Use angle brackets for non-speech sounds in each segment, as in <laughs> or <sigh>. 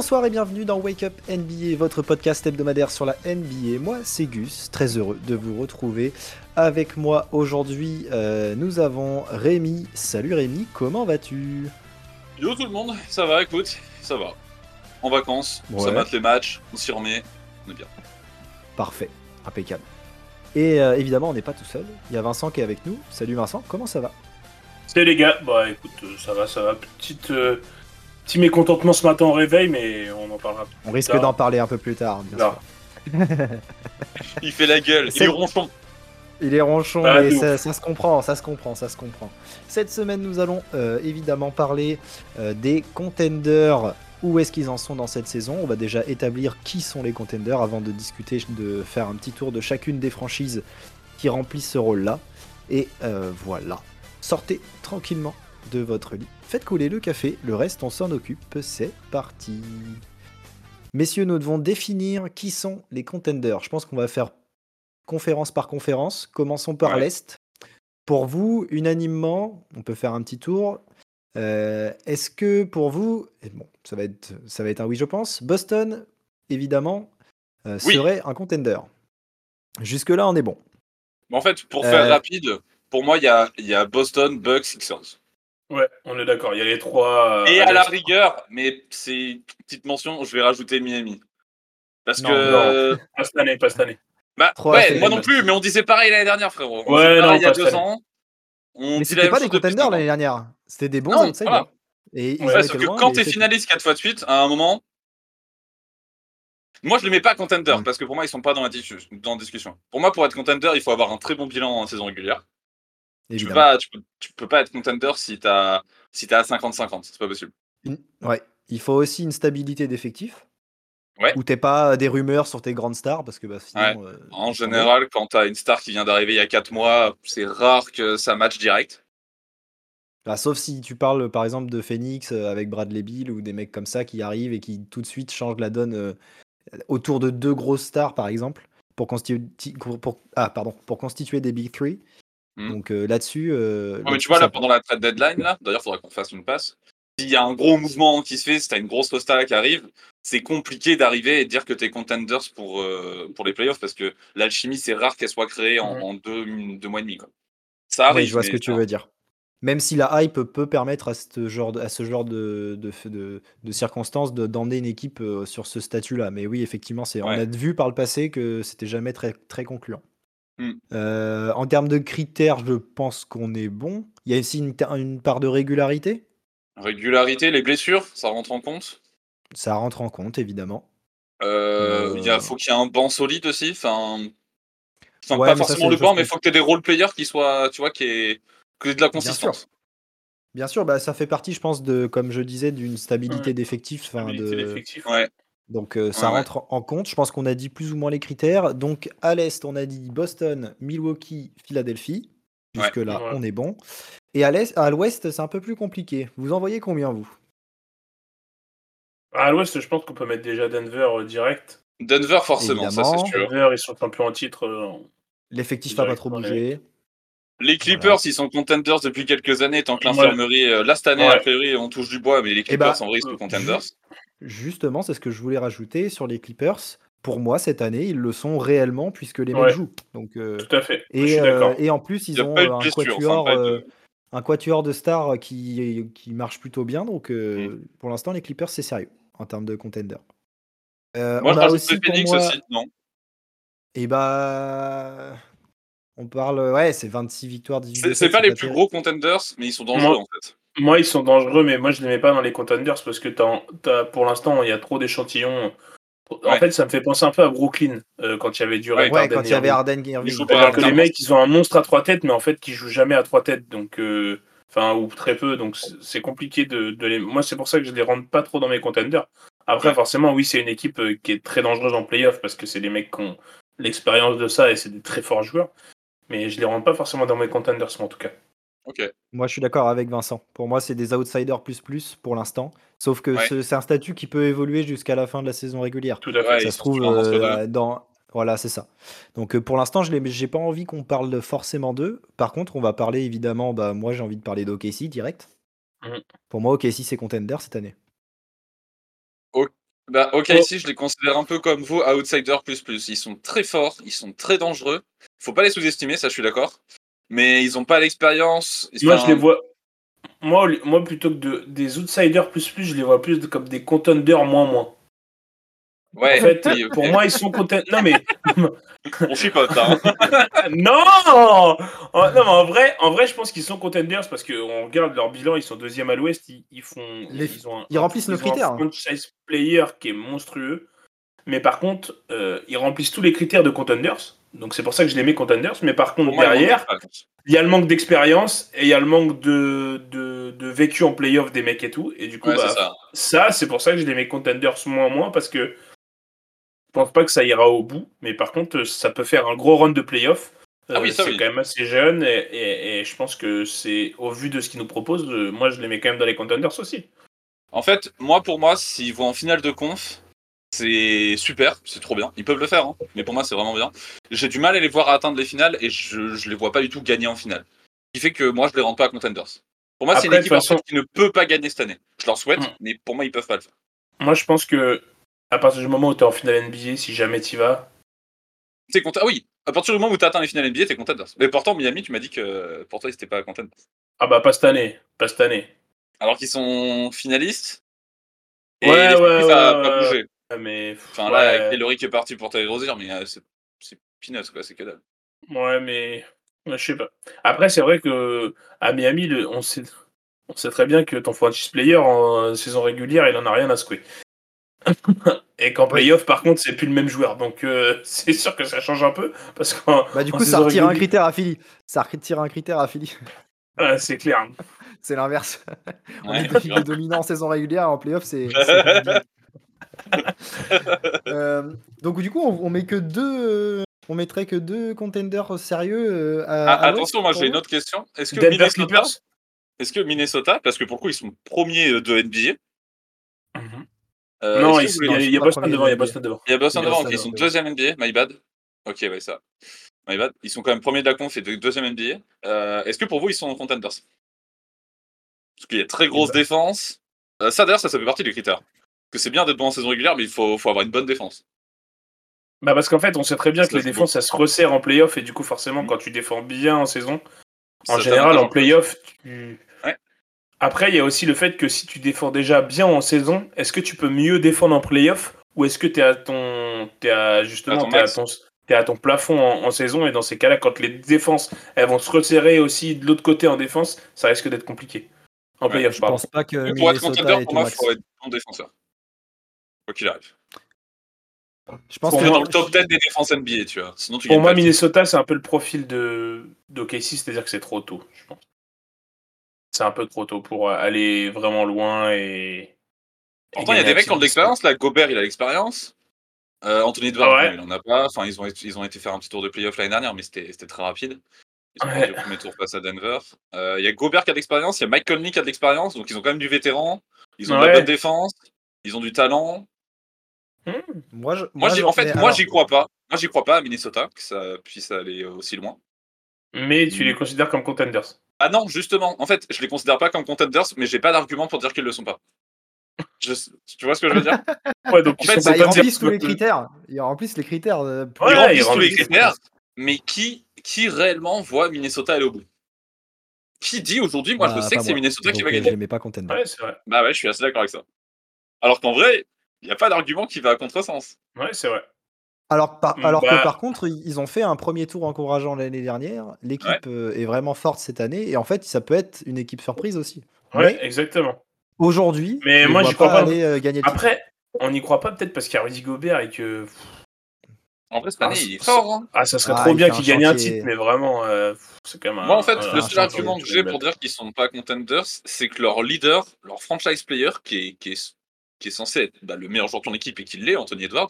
Bonsoir et bienvenue dans Wake Up NBA, votre podcast hebdomadaire sur la NBA. Moi, c'est Gus, très heureux de vous retrouver. Avec moi aujourd'hui, euh, nous avons Rémi. Salut Rémi, comment vas-tu? Yo tout le monde, ça va, écoute, ça va. En vacances, on Ouais. s'amate les matchs, on s'y remet, on est bien. Parfait, impeccable. Et euh, évidemment, on n'est pas tout seul. Il y a Vincent qui est avec nous. Salut Vincent, comment ça va? Salut les gars, bah écoute, euh, ça va, ça va. Petite, euh, petit mécontentement ce matin au réveil, mais on en parlera. On risque d'en parler un peu plus tard, bien Non. sûr. <laughs> Il fait la gueule, il C'est- est ronchon. Il est ronchon, Ah, mais ça se comprend, ça se comprend, ça se comprend. Cette semaine, nous allons euh, évidemment parler euh, des contenders. Où est-ce qu'ils en sont dans cette saison? On va déjà établir qui sont les contenders avant de discuter, de faire un petit tour de chacune des franchises qui remplissent ce rôle-là. Et euh, voilà. Sortez tranquillement de votre lit. Faites couler le café, le reste on s'en occupe. C'est parti. Messieurs, nous devons définir qui sont les contenders. Je pense qu'on va faire conférence par conférence. Commençons par Ouais. l'Est. Pour vous, unanimement, on peut faire un petit tour. Euh, Est-ce que pour vous, et bon, ça va être, ça va être un oui, je pense. Boston, évidemment, euh, Oui. serait un contender. Jusque là, on est bon. Mais en fait, pour Euh, faire rapide, pour moi, il y a, y a Boston, Bucks, Sixers. Ouais, on est d'accord, il y a les trois. euh, Et à la rigueur, mais c'est une petite mention, je vais rajouter Miami. Parce Non, que. Pas cette année, pas cette année. Bah, ouais, moi non plus, mais on disait pareil l'année dernière, frérot. On Ouais, disait pareil non, il y a pas deux ans. On Mais c'était pas des contenders l'année dernière. C'était des bons Non, voilà. Et Ouais, sauf que loin, quand t'es finaliste 4 fois de suite, à un moment. Moi, je les mets pas contender parce que pour moi, ils sont pas dans la, dans la discussion. Pour moi, pour être contender, il faut avoir un très bon bilan en saison régulière. Tu peux, pas, tu, peux, tu peux pas être contender si t'as si t'as 50-50, c'est pas possible. Ouais, il faut aussi une stabilité d'effectif. Ouais. Où t'es pas des rumeurs sur tes grandes stars parce que bah, sinon. euh, En général, quand t'as une star qui vient d'arriver il y a 4 mois, c'est rare que ça match direct. Bah, sauf si tu parles par exemple de Phoenix euh, avec Bradley Bill ou des mecs comme ça qui arrivent et qui tout de suite changent la donne euh, autour de deux grosses stars par exemple pour constituer, pour, pour- ah, pardon, pour constituer des Big Three. Mhm. Donc euh, là-dessus. euh, Ouais, mais là-dessus, tu vois, ça là, pendant la trade deadline, là, d'ailleurs, faudrait qu'on fasse une passe. S'il y a un gros mouvement qui se fait, si t'as une grosse rosta qui arrive, c'est compliqué d'arriver et de dire que t'es contenders pour, euh, pour les playoffs parce que l'alchimie, c'est rare qu'elle soit créée en, en deux, deux mois et demi. Quoi. Ça arrive. je vois ce que tu veux dire. Même si la hype peut permettre à ce genre de, à ce genre de, de, de- de circonstances de- d'emmener une équipe sur ce statut-là. Mais oui, effectivement, c'est, on a vu par le passé que c'était jamais très, très concluant. Hmm. Euh, en termes de critères, je pense qu'on est bon. Il y a aussi une, part de régularité. Régularité, les blessures, ça rentre en compte? Ça rentre en compte, évidemment. Euh, Euh, il y a, faut qu'il y ait un banc solide aussi. Enfin, enfin Ouais, pas ça, forcément le banc, mais il faut que tu aies des role players qui soient, tu vois, qui aient, de la Bien sûr. consistance. Bien sûr, bah, ça fait partie, je pense, de, comme je disais, d'une stabilité Ouais. de... d'effectif. Ouais. Donc euh, ça Ouais, ouais. rentre en compte. Je pense qu'on a dit plus ou moins les critères. Donc à l'est, on a dit Boston, Milwaukee, Philadelphie. Ouais. Jusque là, Ouais. on est bon. Et à l'est, à l'ouest, c'est un peu plus compliqué. Vous en voyez combien vous? À l'ouest, je pense qu'on peut mettre déjà Denver euh, direct. Denver, forcément, ça c'est Évidemment. sûr. Denver, ils sont champions en titre. euh, L'effectif va pas trop bouger. Les Clippers, ils sont contenders depuis quelques années, tant que l'infirmerie, euh, là cette année, Ouais. a priori, on touche du bois, mais les Eh bah, Clippers en vrai, sont euh, contenders. Justement, c'est ce que je voulais rajouter sur les Clippers. Pour moi, cette année, ils le sont réellement puisque les mecs jouent. Donc, euh, Tout à fait. je et, suis euh, et en plus, Il ils ont euh, un blessure, quatuor, de- euh, un quatuor de stars qui, qui marche plutôt bien. Donc, euh, Mm. pour l'instant, les Clippers, c'est sérieux en termes de contender. Euh, Moi, on je a aussi pour Phoenix moi, aussi, non? Et bah, on parle, ouais, c'est 26 victoires, 18 C'est pas les pas plus gros contenders, mais ils sont dangereux en fait. Moi, ils sont dangereux, mais moi, je les mets pas dans les contenders parce que t'as, t'as- pour l'instant, il y a trop d'échantillons. En Ouais. fait, ça me fait penser un peu à Brooklyn euh, quand il y avait du Ouais, quand il y avait Harden Ils Irving. que les mecs, ils ont un monstre à trois têtes, mais en fait, qui jouent jamais à trois têtes. Donc, euh, enfin, ou très peu. Donc, c'est compliqué de, de les. Moi, c'est pour ça que je les rentre pas trop dans mes contenders. Après, forcément, oui, c'est une équipe euh, qui est très dangereuse en playoff parce que c'est des mecs qui ont l'expérience de ça et c'est des très forts joueurs. Mais je les rentre pas forcément dans mes contenders, en tout cas. Ok. Moi, je suis d'accord avec Vincent. Pour moi, c'est des outsiders plus plus pour l'instant. Sauf que Ouais. ce- c'est un statut qui peut évoluer jusqu'à la fin de la saison régulière. Tout à fait. Ça se trouve euh, dans. Voilà, c'est ça. Donc euh, pour l'instant, je n'ai pas envie qu'on parle forcément d'eux. Par contre, on va parler évidemment. Bah, moi, j'ai envie de parler d'OKC direct. Mhm. Pour moi, OKC c'est contender cette année. Bah, ok, Oh. ici, je les considère un peu comme vous, outsiders plus plus. Ils sont très forts, ils sont très dangereux. Faut pas les sous-estimer, ça, je suis d'accord. Mais ils ont pas l'expérience. Moi, je les vois. Moi, moi plutôt que de, des outsiders plus plus, je les vois plus comme des contenders moins moins. Ouais, En fait, pour moi, ils sont contenders. Non, mais. on chipote, hein. <laughs> non En- Non, mais en vrai, en vrai je pense qu'ils sont contenders parce qu'on regarde leur bilan, ils sont deuxième à l'ouest, ils, ils font. Les- ils, ont un- ils remplissent nos ils ont un critères. franchise player qui est monstrueux. Mais par contre, euh, ils remplissent tous les critères de contenders. Donc c'est pour ça que je les mets contenders. Mais par contre, moi, derrière, il y a le manque d'expérience et il y a le manque de, de, de vécu en playoff des mecs et tout. Et du coup, Ouais, bah, ça. ça, c'est pour ça que je les mets contenders moins moins parce que je pense pas que ça ira au bout. Mais par contre, ça peut faire un gros run de playoff. Ah oui, ça, c'est oui. quand même assez jeune et, et- et je pense que c'est au vu de ce qu'ils nous proposent, euh, moi je les mets quand même dans les contenders aussi. En fait, moi, pour moi, s'ils vont en finale de conf, c'est super, c'est trop bien. Ils peuvent le faire, hein. mais pour moi, c'est vraiment bien. J'ai du mal à les voir atteindre les finales et je, je les vois pas du tout gagner en finale. Ce qui fait que moi, je les rends pas à contenders. Pour moi, c'est une équipe façon- qui ne peut pas gagner cette année. Je leur souhaite, Mm. mais pour moi, ils peuvent pas le faire. Moi je pense que à partir du moment où tu es en finale NBA, si jamais tu vas, T'es content Ah oui, à partir du moment où tu atteint les finales NBA, t'es contenders. Mais pourtant, Miami, tu m'as dit que pour toi, ils étaient pas contenders. ah bah pas cette année, pas cette année. Alors qu'ils sont finalistes. Et Ouais, ouais, ça ouais, pas bougé. Ouais, Mais Enfin, ouais, là, avec Hillary qui est parti pour Terry Rozier, mais euh, c'est c'est peanuts, quoi, c'est que dalle. Ouais, mais ouais, je sais pas. Après, c'est vrai que à Miami, le- on sait, on sait très bien que ton franchise player en euh, saison régulière, il en a rien à secouer. <laughs> Et qu'en playoff, par contre, c'est plus le même joueur. Donc, euh, <laughs> c'est sûr que ça change un peu. Parce que Bah, du coup, ça retire un critère à Philly. Ça retire un critère à Philly. <laughs> c'est clair. C'est l'inverse. On Ouais, est dominant en saison régulière, en playoff, c'est. <laughs> Euh, donc, du coup, on, on met que deux. euh, On mettrait que deux contenders sérieux. euh, à, Ah, à attention, moi j'ai une autre question. Est-ce que, Denver Minnesota, Clippers? Est-ce que Minnesota, parce que pour le coup ils sont premiers de NBA, Mhm. euh, Non, il y il y a pas Boston devant. Il y a NBA. Boston devant. il y a Boston y devant, ok, ils sont deuxième NBA, my bad. Ok, ouais, ça. My bad. Ils sont quand même premiers de la conf et de- deuxième NBA. Euh, Est-ce que pour vous ils sont contenders? Parce qu'il y a très grosse Eh ben. défense. Euh, ça d'ailleurs, ça, ça fait partie des critères. Parce que c'est bien d'être bon en saison régulière, mais il faut, faut avoir une bonne défense. Bah parce qu'en fait, on sait très bien que les défenses, ça se resserre en playoff. Et du coup, forcément, Mhm. quand tu défends bien en saison, Ça En général, en playoff, tu... Ouais. Après, il y a aussi le fait que si tu défends déjà bien en saison, est-ce que tu peux mieux défendre en playoff ou est-ce que tu es à ton, t'es à justement, À ton t'es à ton, t'es à ton plafond en, en saison et dans ces cas-là, quand les défenses, elles vont se resserrer aussi de l'autre côté en défense, ça risque d'être compliqué. En Ouais, playoff, Je pardon. pense pas que Mais pour être contender, pour moi, il faut être bon défenseur. Quoi qu'il arrive. Je pense moi- dans le top 10 des défenses NBA, tu vois. Sinon, tu Pour moi. Minnesota, c'est un peu le profil de d'OKC, c'est-à-dire que c'est trop tôt, je pense. C'est un peu trop tôt pour aller vraiment loin et. Pourtant, il y a des mecs qui ont de l'expérience. Là, Gobert, il a l'expérience. Euh, Anthony Edwards, Ah ouais. il en a pas. Enfin, ils ont, ils ont été faire un petit tour de playoff l'année dernière, mais c'était très rapide. Ils Ouais. au premier tour face à Denver. Euh, Il y a Gobert qui a de l'expérience. Il y a Mike Conley qui a de l'expérience. Donc, ils ont quand même du vétéran. Ils ont de la bonne défense. Ils ont du talent. Moi, je, Moi, en fait, moi, alors, j'y crois pas. Moi, j'y crois pas à Minnesota que ça puisse aller aussi loin. Mais tu les considères comme contenders. Ah non, justement. En fait, je les considère pas comme contenders, mais j'ai pas d'argument pour dire qu'ils le sont pas. Je- Tu vois ce que je veux dire? <laughs> Ouais, donc En ils fait, sont bah, ils contenders. remplissent tous les critères. Ils remplissent les critères. euh, Ouais, Ils remplissent ils tous les critères, mais qui, qui réellement voit Minnesota aller au bout? Qui dit aujourd'hui, moi Bah, je sais pas que c'est. Minnesota qui va euh, gagner? Je mets pas contender. Ouais, c'est vrai. Bah ouais, je suis assez d'accord avec ça. Alors qu'en vrai, n'y a pas d'argument qui va à contresens. Ouais, c'est vrai. Alors, par, Mm, alors bah- que par contre, ils ont fait un premier tour encourageant l'année dernière. L'équipe euh, est vraiment forte cette année. Et en fait, ça peut être une équipe surprise aussi. Ouais, Mais exactement. aujourd'hui, Mais moi, j'y crois pas. aller euh, gagner le titre. Après, on n'y croit pas peut-être parce qu'il y a Rudy Gobert et que. En vrai, cette Ah, année, c'est- il est fort. hein. Ah, ça serait Ah, trop il bien qu'il un gagne un titre, mais vraiment, euh, c'est quand même un. Moi, en fait, le seul argument que j'ai pour dire qu'ils sont pas contenders, c'est que leur leader, leur franchise player, qui est, qui est, qui est censé être bah, le meilleur joueur de ton équipe et qui l'est, Anthony Edwards,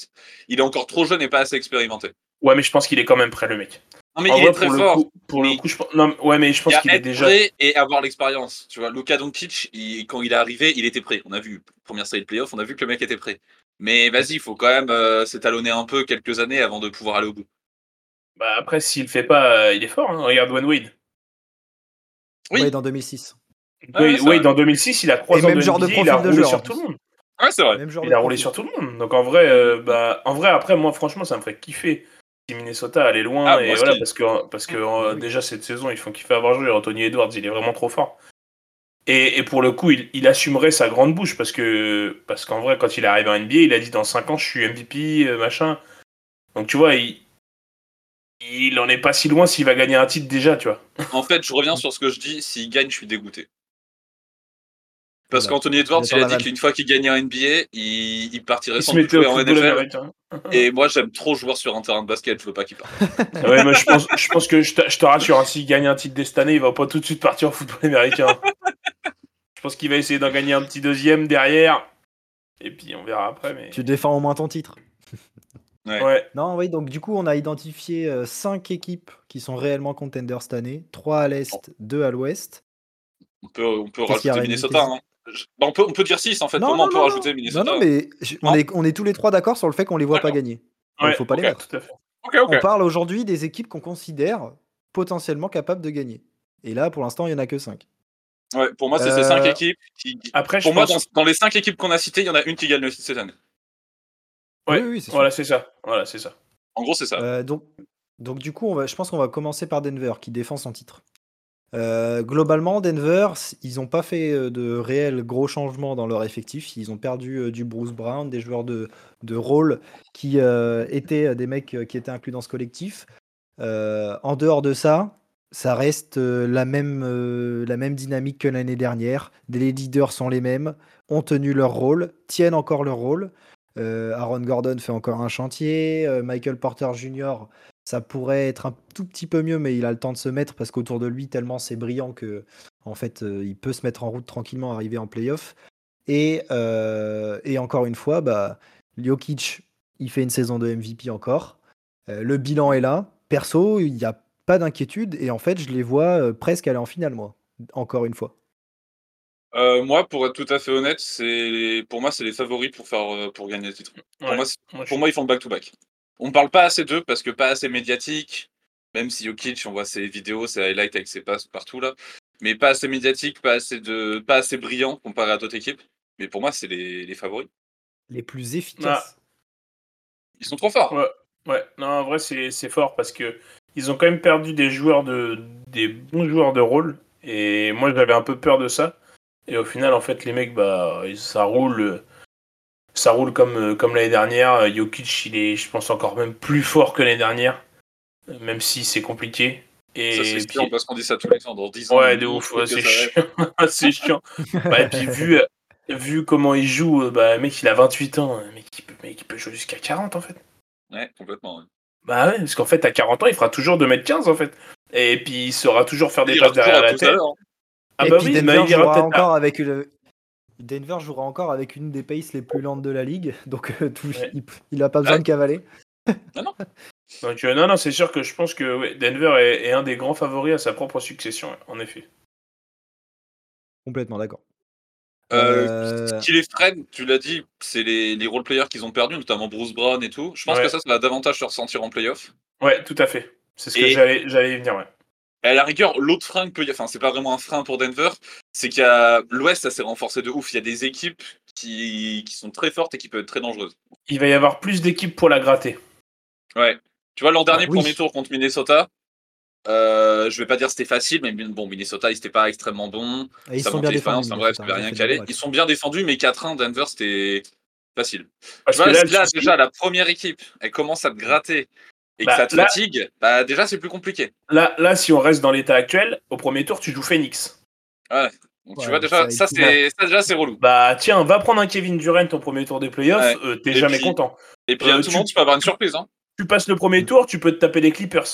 il est encore trop jeune et pas assez expérimenté. Ouais, mais je pense qu'il est quand même prêt, le mec. Non, mais En il vrai, est très pour fort. Le coup, pour mais- le coup, je pense. Non, ouais, mais je Il pense qu'il est déjà. prêt et avoir l'expérience. Tu vois, Luka Doncic, il- quand il est arrivé, il était prêt. On a vu, première série de playoffs, on a vu que le mec était prêt. Mais vas-y, il faut quand même euh, s'étalonner un peu quelques années avant de pouvoir aller au bout. Bah, après, s'il le fait pas, euh, il est fort. Hein. Regarde Wayne Wade. Oui. Ouais, dans 2006. Ouais, Wade, Wade, en 2006, il a 3 Et ans même de genre de profil de joueur, sur en tout le monde. Ouais, c'est vrai. Même genre Il a roulé sur tout le monde. Donc en vrai, euh, bah, en vrai, après, moi, franchement, ça me ferait kiffer si Minnesota allait loin. Ah, et voilà, parce que, parce que euh, déjà, cette saison, ils font kiffer à voir jouer. Anthony Edwards, il est vraiment trop fort. Et, et pour le coup, il, il assumerait sa grande bouche parce que parce qu'en vrai, quand il est arrivé en NBA, il a dit dans 5 ans, je suis MVP, euh, machin. Donc tu vois, il, il en est pas si loin s'il va gagner un titre déjà, tu vois. En fait, je reviens sur ce que je dis. S'il gagne, je suis dégoûté. Parce Voilà. qu'Anthony Edwards, il a dit qu'une fois qu'il gagnait un NBA, il, il partirait Il se sans jouer en NFL. <laughs> Et moi, j'aime trop jouer sur un terrain de basket. Je veux pas qu'il parte. <laughs> Ouais, mais je pense, je pense que je te, je te rassure, hein, s'il gagne un titre dès cette année, il va pas tout de suite partir au football américain. <laughs> je pense qu'il va essayer d'en gagner un petit deuxième derrière. Et puis on verra après. Mais... Tu défends au moins ton titre. Ouais. Ouais. Non, oui, donc du coup, on a identifié 5 équipes qui sont réellement contenders cette année 3 à l'est, 2 à l'ouest. On peut, on peut rajouter Minnesota. hein. Je- bah, on, peut, on peut dire 6 en fait. Non, on peut non, rajouter. Minnesota. Non, non, mais je- on, est, on est tous les trois d'accord sur le fait qu'on les voit pas gagner. Il Ouais, faut pas les mettre. Tout à fait. Ok, ok. On parle aujourd'hui des équipes qu'on considère potentiellement capables de gagner. Et là, pour l'instant, il y en a que 5. Ouais, pour moi, c'est ces Euh, 5 équipes qui. Après, je Pour moi, pense- dans, dans les 5 équipes qu'on a citées, il y en a une qui gagne le cette année. Ouais, Oui, oui, c'est. Voilà, c'est ça. Voilà, c'est ça. En gros, c'est ça. Euh, donc, donc du coup, on va, je pense qu'on va commencer par Denver qui défend son titre. Euh, globalement, Denver, ils n'ont pas fait euh, de réels gros changements dans leur effectif. Ils ont perdu euh, du Bruce Brown, des joueurs de, de rôle qui étaient des mecs qui étaient inclus dans ce collectif. En dehors de ça, ça reste la, même, la même dynamique que l'année dernière. Les leaders sont les mêmes, ont tenu leur rôle, tiennent encore leur rôle. Aaron Gordon fait encore un chantier. Michael Porter Jr., ça pourrait être un tout petit peu mieux, mais il a le temps de se mettre parce qu'autour de lui, tellement c'est brillant que en fait, euh, il peut se mettre en route tranquillement, arriver en playoff. Et, euh, et encore une fois, bah, Jokic, il fait une saison de MVP encore. Euh, le bilan est là. Perso, il n'y a pas d'inquiétude. Et en fait, je les vois presque aller en finale, moi. Encore une fois. Euh, moi, pour être tout à fait honnête, c'est pour moi, c'est les favoris pour, faire, pour gagner le titre. Pour, Ouais. moi, pour moi, ils font le back-to-back. On parle pas assez d'eux parce que pas assez médiatique. Même si Jokic, on voit ses vidéos, ses highlights avec ses passes partout là. Mais pas assez médiatique, pas assez, de, pas assez brillant comparé à d'autres équipes. Mais pour moi, c'est les, les favoris. Les plus efficaces. Ils sont trop forts. Ouais. Ouais, non, en vrai, c'est c'est fort parce que ils ont quand même perdu des joueurs de des bons joueurs de rôle. Et moi, j'avais un peu peur de ça. Et au final, en fait, les mecs, bah, ça roule, ça roule comme euh, comme l'année dernière. Jokic, il est, je pense, encore même plus fort que l'année dernière, euh, même si c'est compliqué. Et ça, c'est puis- chiant parce qu'on dit ça tous les ans. Dans 10 ans, Ouais, de ouf, ouais, <laughs> c'est chiant. c'est <laughs> chiant. Ouais, et puis vu, vu comment il joue, euh, bah, le mec, il a 28 ans. Le mec, il peut, mec, il peut jouer jusqu'à 40 en fait. Ouais, complètement. ouais. Bah ouais, parce qu'en fait, à 40 ans, il fera toujours 2m15 en fait. Et puis il saura toujours faire des Il passes derrière la tête. hein. Ah et bah puis oui, mais Denver, il ira jouera encore avec une... Denver jouera encore avec une des paces les plus lentes de la ligue. <laughs> Donc euh, tout- Ouais. il, il a pas besoin Ouais. de cavaler. <laughs> Donc, euh, non, non, c'est sûr que je pense que ouais, Denver est, est un des grands favoris à sa propre succession, en effet. Complètement d'accord. Euh, Euh, Ce qui les freine, tu l'as dit, c'est les, les role-players qu'ils ont perdus, notamment Bruce Brown et tout. Je pense Ouais. que ça, ça va davantage se ressentir en playoff. Ouais, tout à fait. C'est ce que Et- j'allais y venir, ouais. Et à la rigueur, l'autre frein que peut y enfin, c'est pas vraiment un frein pour Denver, c'est qu'il y a l'Ouest, ça s'est renforcé de ouf. Il y a des équipes qui, qui sont très fortes et qui peuvent être très dangereuses. Il va y avoir plus d'équipes pour la gratter. Ouais. Tu vois, l'an dernier, oui. premier tour contre Minnesota, euh, je vais pas dire c'était facile, mais bon, Minnesota, ils étaient pas extrêmement bons. et ils ça sont bien défendus. d'expérience, enfin, bref, Minnesota, ça avait rien c'est calé. bon, Ils sont bien défendus, mais 4-1, Denver, c'était facile. Parce Tu vois, que là, déjà, la première équipe, elle commence à te gratter et que Bah, ça te là- fatigue, bah, déjà, c'est plus compliqué. là, là, si on reste dans l'état actuel, au premier tour, tu joues Phoenix. Donc, Ouais, tu vois, déjà, ça, c'est, ça, déjà, c'est relou. Bah tiens, va prendre un Kevin Durant au premier tour des playoffs, Ouais. euh, t'es jamais puis- content. Et puis, à Euh, tout tu- le monde, tu peux avoir une surprise. Hein. Tu passes le premier tour, tu peux te taper les Clippers.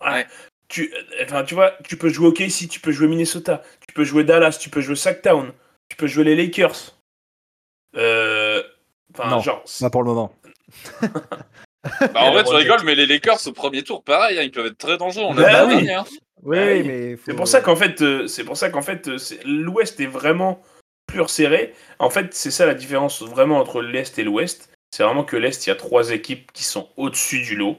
Ouais. Ouais. Tu, euh, enfin, tu vois, tu peux jouer OKC, tu peux jouer Minnesota, tu peux jouer Dallas, tu peux jouer Sacktown, tu peux jouer les Lakers. Euh, Enfin, Non. genre, Pas pour le moment. <laughs> <laughs> Bah, en vrai, tu rigoles, mais les Lakers au premier tour, pareil, hein, ils peuvent être très dangereux. On l'a Bah oui. hein. Oui, Bah oui. mais faut- C'est pour ça qu'en fait, euh, c'est pour ça qu'en fait, euh, c'est- l'Ouest est vraiment plus resserré. En fait, c'est ça la différence vraiment entre l'Est et l'Ouest. C'est vraiment que l'Est, il y a trois équipes qui sont au-dessus du lot.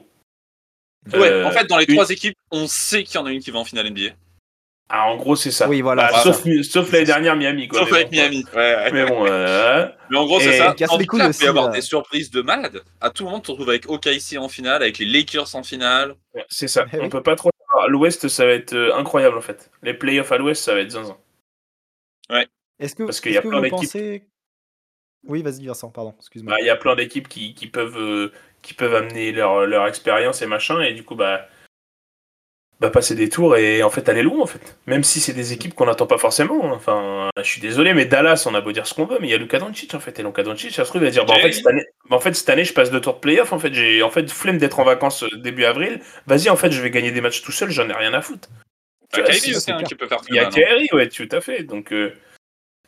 Ouais, Euh, en fait, dans les une- trois équipes, on sait qu'il y en a une qui va en finale NBA. Ah, en gros, c'est ça. Oui, voilà. Bah, sauf sauf l'année dernière, Miami. Quoi, Sauf avec bon, Miami. Ouais, ouais. Mais bon, euh, Mais en gros, c'est ça. casse En les tout couilles cas, il peut y avoir des surprises de malade. À tout moment, tu te retrouves avec OKC en finale, avec les Lakers en finale. c'est ça. Eh On oui. peut pas trop. savoir. L'Ouest, ça va être euh, incroyable en fait. Les playoffs à l'Ouest, ça va être zinzin. Est-ce que, Parce qu'il y est-ce a que plein vous d'équipes. pensez. Oui, vas-y, Vincent, pardon, excuse-moi. Bah, Il y a plein d'équipes qui, qui peuvent euh, qui peuvent amener leur, leur expérience et machin, et du coup, bah, bah passer des tours et en fait aller loin en fait. Même si c'est des équipes qu'on n'attend pas forcément. hein. Enfin, je suis désolé, mais Dallas, on a beau dire ce qu'on veut, mais il y a Luka Doncic en fait. Et Luka Doncic, ça se trouve, il va dire, bah, en fait, cette année, bah, en fait, cette année, je passe deux tours de playoff. En fait, j'ai en fait flemme d'être en vacances euh, début avril. Vas-y, en fait, je vais gagner des matchs tout seul, j'en ai rien à foutre. Il y a. Kyrie, ouais, tout à fait. Donc, euh,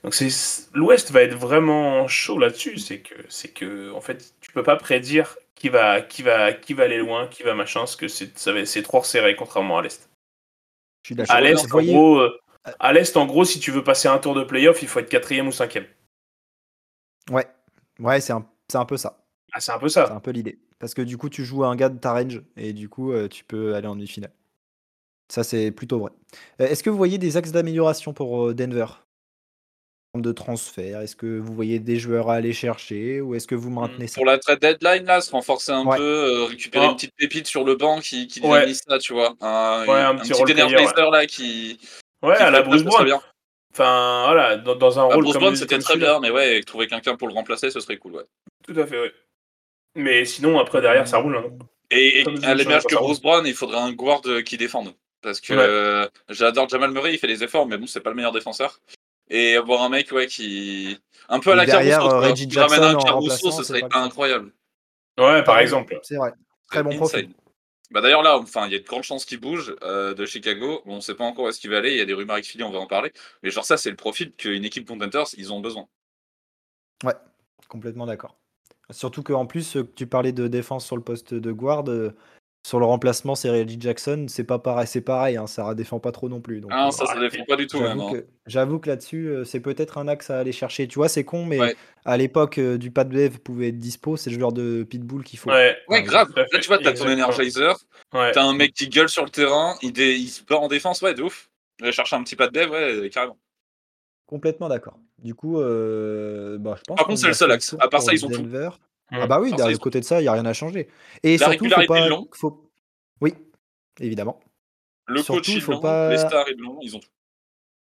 donc c'est l'Ouest va être vraiment chaud là-dessus. C'est que, c'est que, en fait, tu peux pas prédire qui va, qui va, qui va aller loin, qui va machin, parce que c'est, ça va- c'est trop resserré contrairement à l'Est. Je suis d'accord. À l'Est, Vous en voyez- gros, euh, à l'Est, en gros, si tu veux passer un tour de playoff, il faut être quatrième ou cinquième. Ouais, ouais c'est un, c'est un peu ça. Ah, c'est un peu C'est ça. un peu l'idée. Parce que du coup, tu joues à un gars de ta range et du coup, euh, tu peux aller en demi-finale. Ça, c'est plutôt vrai. Euh, Est-ce que vous voyez des axes d'amélioration pour euh, Denver? De transfert? Est-ce que vous voyez des joueurs à aller chercher ou est-ce que vous maintenez ça? Pour la trade deadline, là, se renforcer un Ouais. peu, euh, récupérer Ouais. une petite pépite sur le banc qui, qui Ouais. définit ça, tu vois. Un, Ouais, un un petit petit player, là qui. Ouais, qui à la Bruce Brown. bien. Enfin, voilà, dans, dans un Ah, rôle Bruce Brown, c'était très bien, mais ouais, trouver quelqu'un pour le remplacer, ce serait cool, ouais. Tout à fait, ouais. Mais sinon, après, derrière, ça roule. hein. Et, à ça que. Bruce Brown, il faudrait un guard euh, qui défende. Parce que Ouais. euh, j'adore Jamal Murray, il fait des efforts, mais bon, c'est pas le meilleur défenseur. Et avoir un mec, ouais, qui. Un peu à la derrière, Caruso, euh, quoi. Reggie Qui ramène Jackson un Caruso, ce serait incroyable. Ouais, par exemple. C'est vrai. Très bon profil. Bah d'ailleurs là, enfin, il y a de grandes chances qu'il bouge euh, de Chicago. Bon, on sait pas encore où est-ce qu'il va aller. Il y a des rumeurs avec Philly, on va en parler. Mais genre ça, c'est le profil qu'une équipe contenders, ils ont besoin. Ouais, complètement d'accord. Surtout qu'en plus, euh, tu parlais de défense sur le poste de guard. Sur le remplacement, c'est Reggie Jackson. C'est pas pareil, c'est pareil. Hein, ça défend pas trop non plus. Donc, Ah, euh, ça, ça défend pas du tout. J'avoue même, hein. que, j'avoue que là-dessus, euh, c'est peut-être un axe à aller chercher. Tu vois, c'est con, mais Ouais. à l'époque euh, du Pat Bev pouvait être dispo. C'est le joueur de pitbull qu'il faut. Ouais, Ouais, grave. Là, tu vois, t'as ton. Energizer, ouais. t'as un mec qui gueule sur le terrain, il, dé- il se bat en défense, ouais, de ouf. Il va chercher un petit pas de dev, ouais, carrément. Complètement d'accord. Du coup, euh, bah, je pense. Par contre, c'est le seul axe. À part ça, ils ont tout. Denver. Ah bah oui, d'un côté de ça, il n'y a rien à changer. Et La surtout, il faut pas. Faut... Oui, évidemment. Le Surtout, coach, faut pas- Les stars, ils ont tout.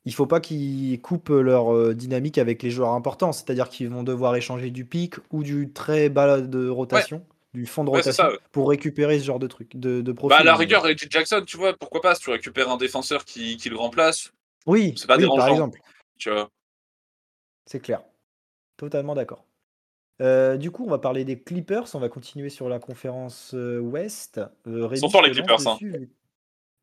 Il faut pas qu'ils coupent leur euh, dynamique avec les joueurs importants. C'est-à-dire qu'ils vont devoir échanger du pic ou du très bas de rotation, du fond de Ouais, rotation, ça, ouais. pour récupérer ce genre de truc, de, de profil. Bah, à la rigueur, Reggie Jackson, tu vois, pourquoi pas, si tu récupères un défenseur qui, qui le remplace, Oui, c'est pas oui, par exemple. tu vois. C'est clair. Totalement d'accord. Euh, du coup, on va parler des Clippers. On va continuer sur la conférence euh, Ouest. Euh, Rémi, sont forts, les Clippers, hein. vu,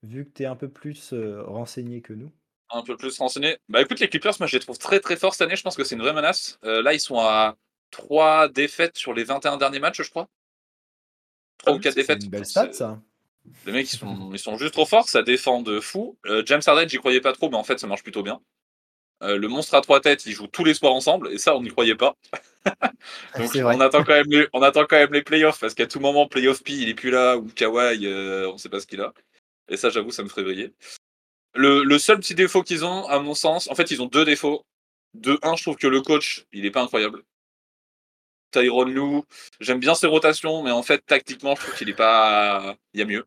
vu que tu es un peu plus euh, renseigné que nous. un peu plus renseigné. Bah écoute, les Clippers, moi je les trouve très très forts cette année. Je pense que c'est une vraie menace. Euh, là, ils sont à 3 défaites sur les 21 derniers matchs, je crois. 3 ou 4 C'est défaites. une belle C'est- stat, ça. Les mecs, ils sont, ils sont juste trop forts. Ça défend de fou. James Harden, j'y croyais pas trop, mais en fait, ça marche plutôt bien. Euh, le monstre à trois têtes, ils jouent tous les soirs ensemble, et ça, on n'y croyait pas. Donc, C'est vrai. on attend, quand même les, on attend quand même les playoffs, parce qu'à tout moment, playoff P, il est plus là, ou Kawhi, euh, on sait pas ce qu'il a. Et ça, j'avoue, ça me ferait briller. Le, le seul petit défaut qu'ils ont, à mon sens, en fait, ils ont deux défauts. De un, je trouve que le coach, il est pas incroyable. Tyron Lou, j'aime bien ses rotations, mais en fait, tactiquement, je trouve qu'il est pas. Il y a mieux.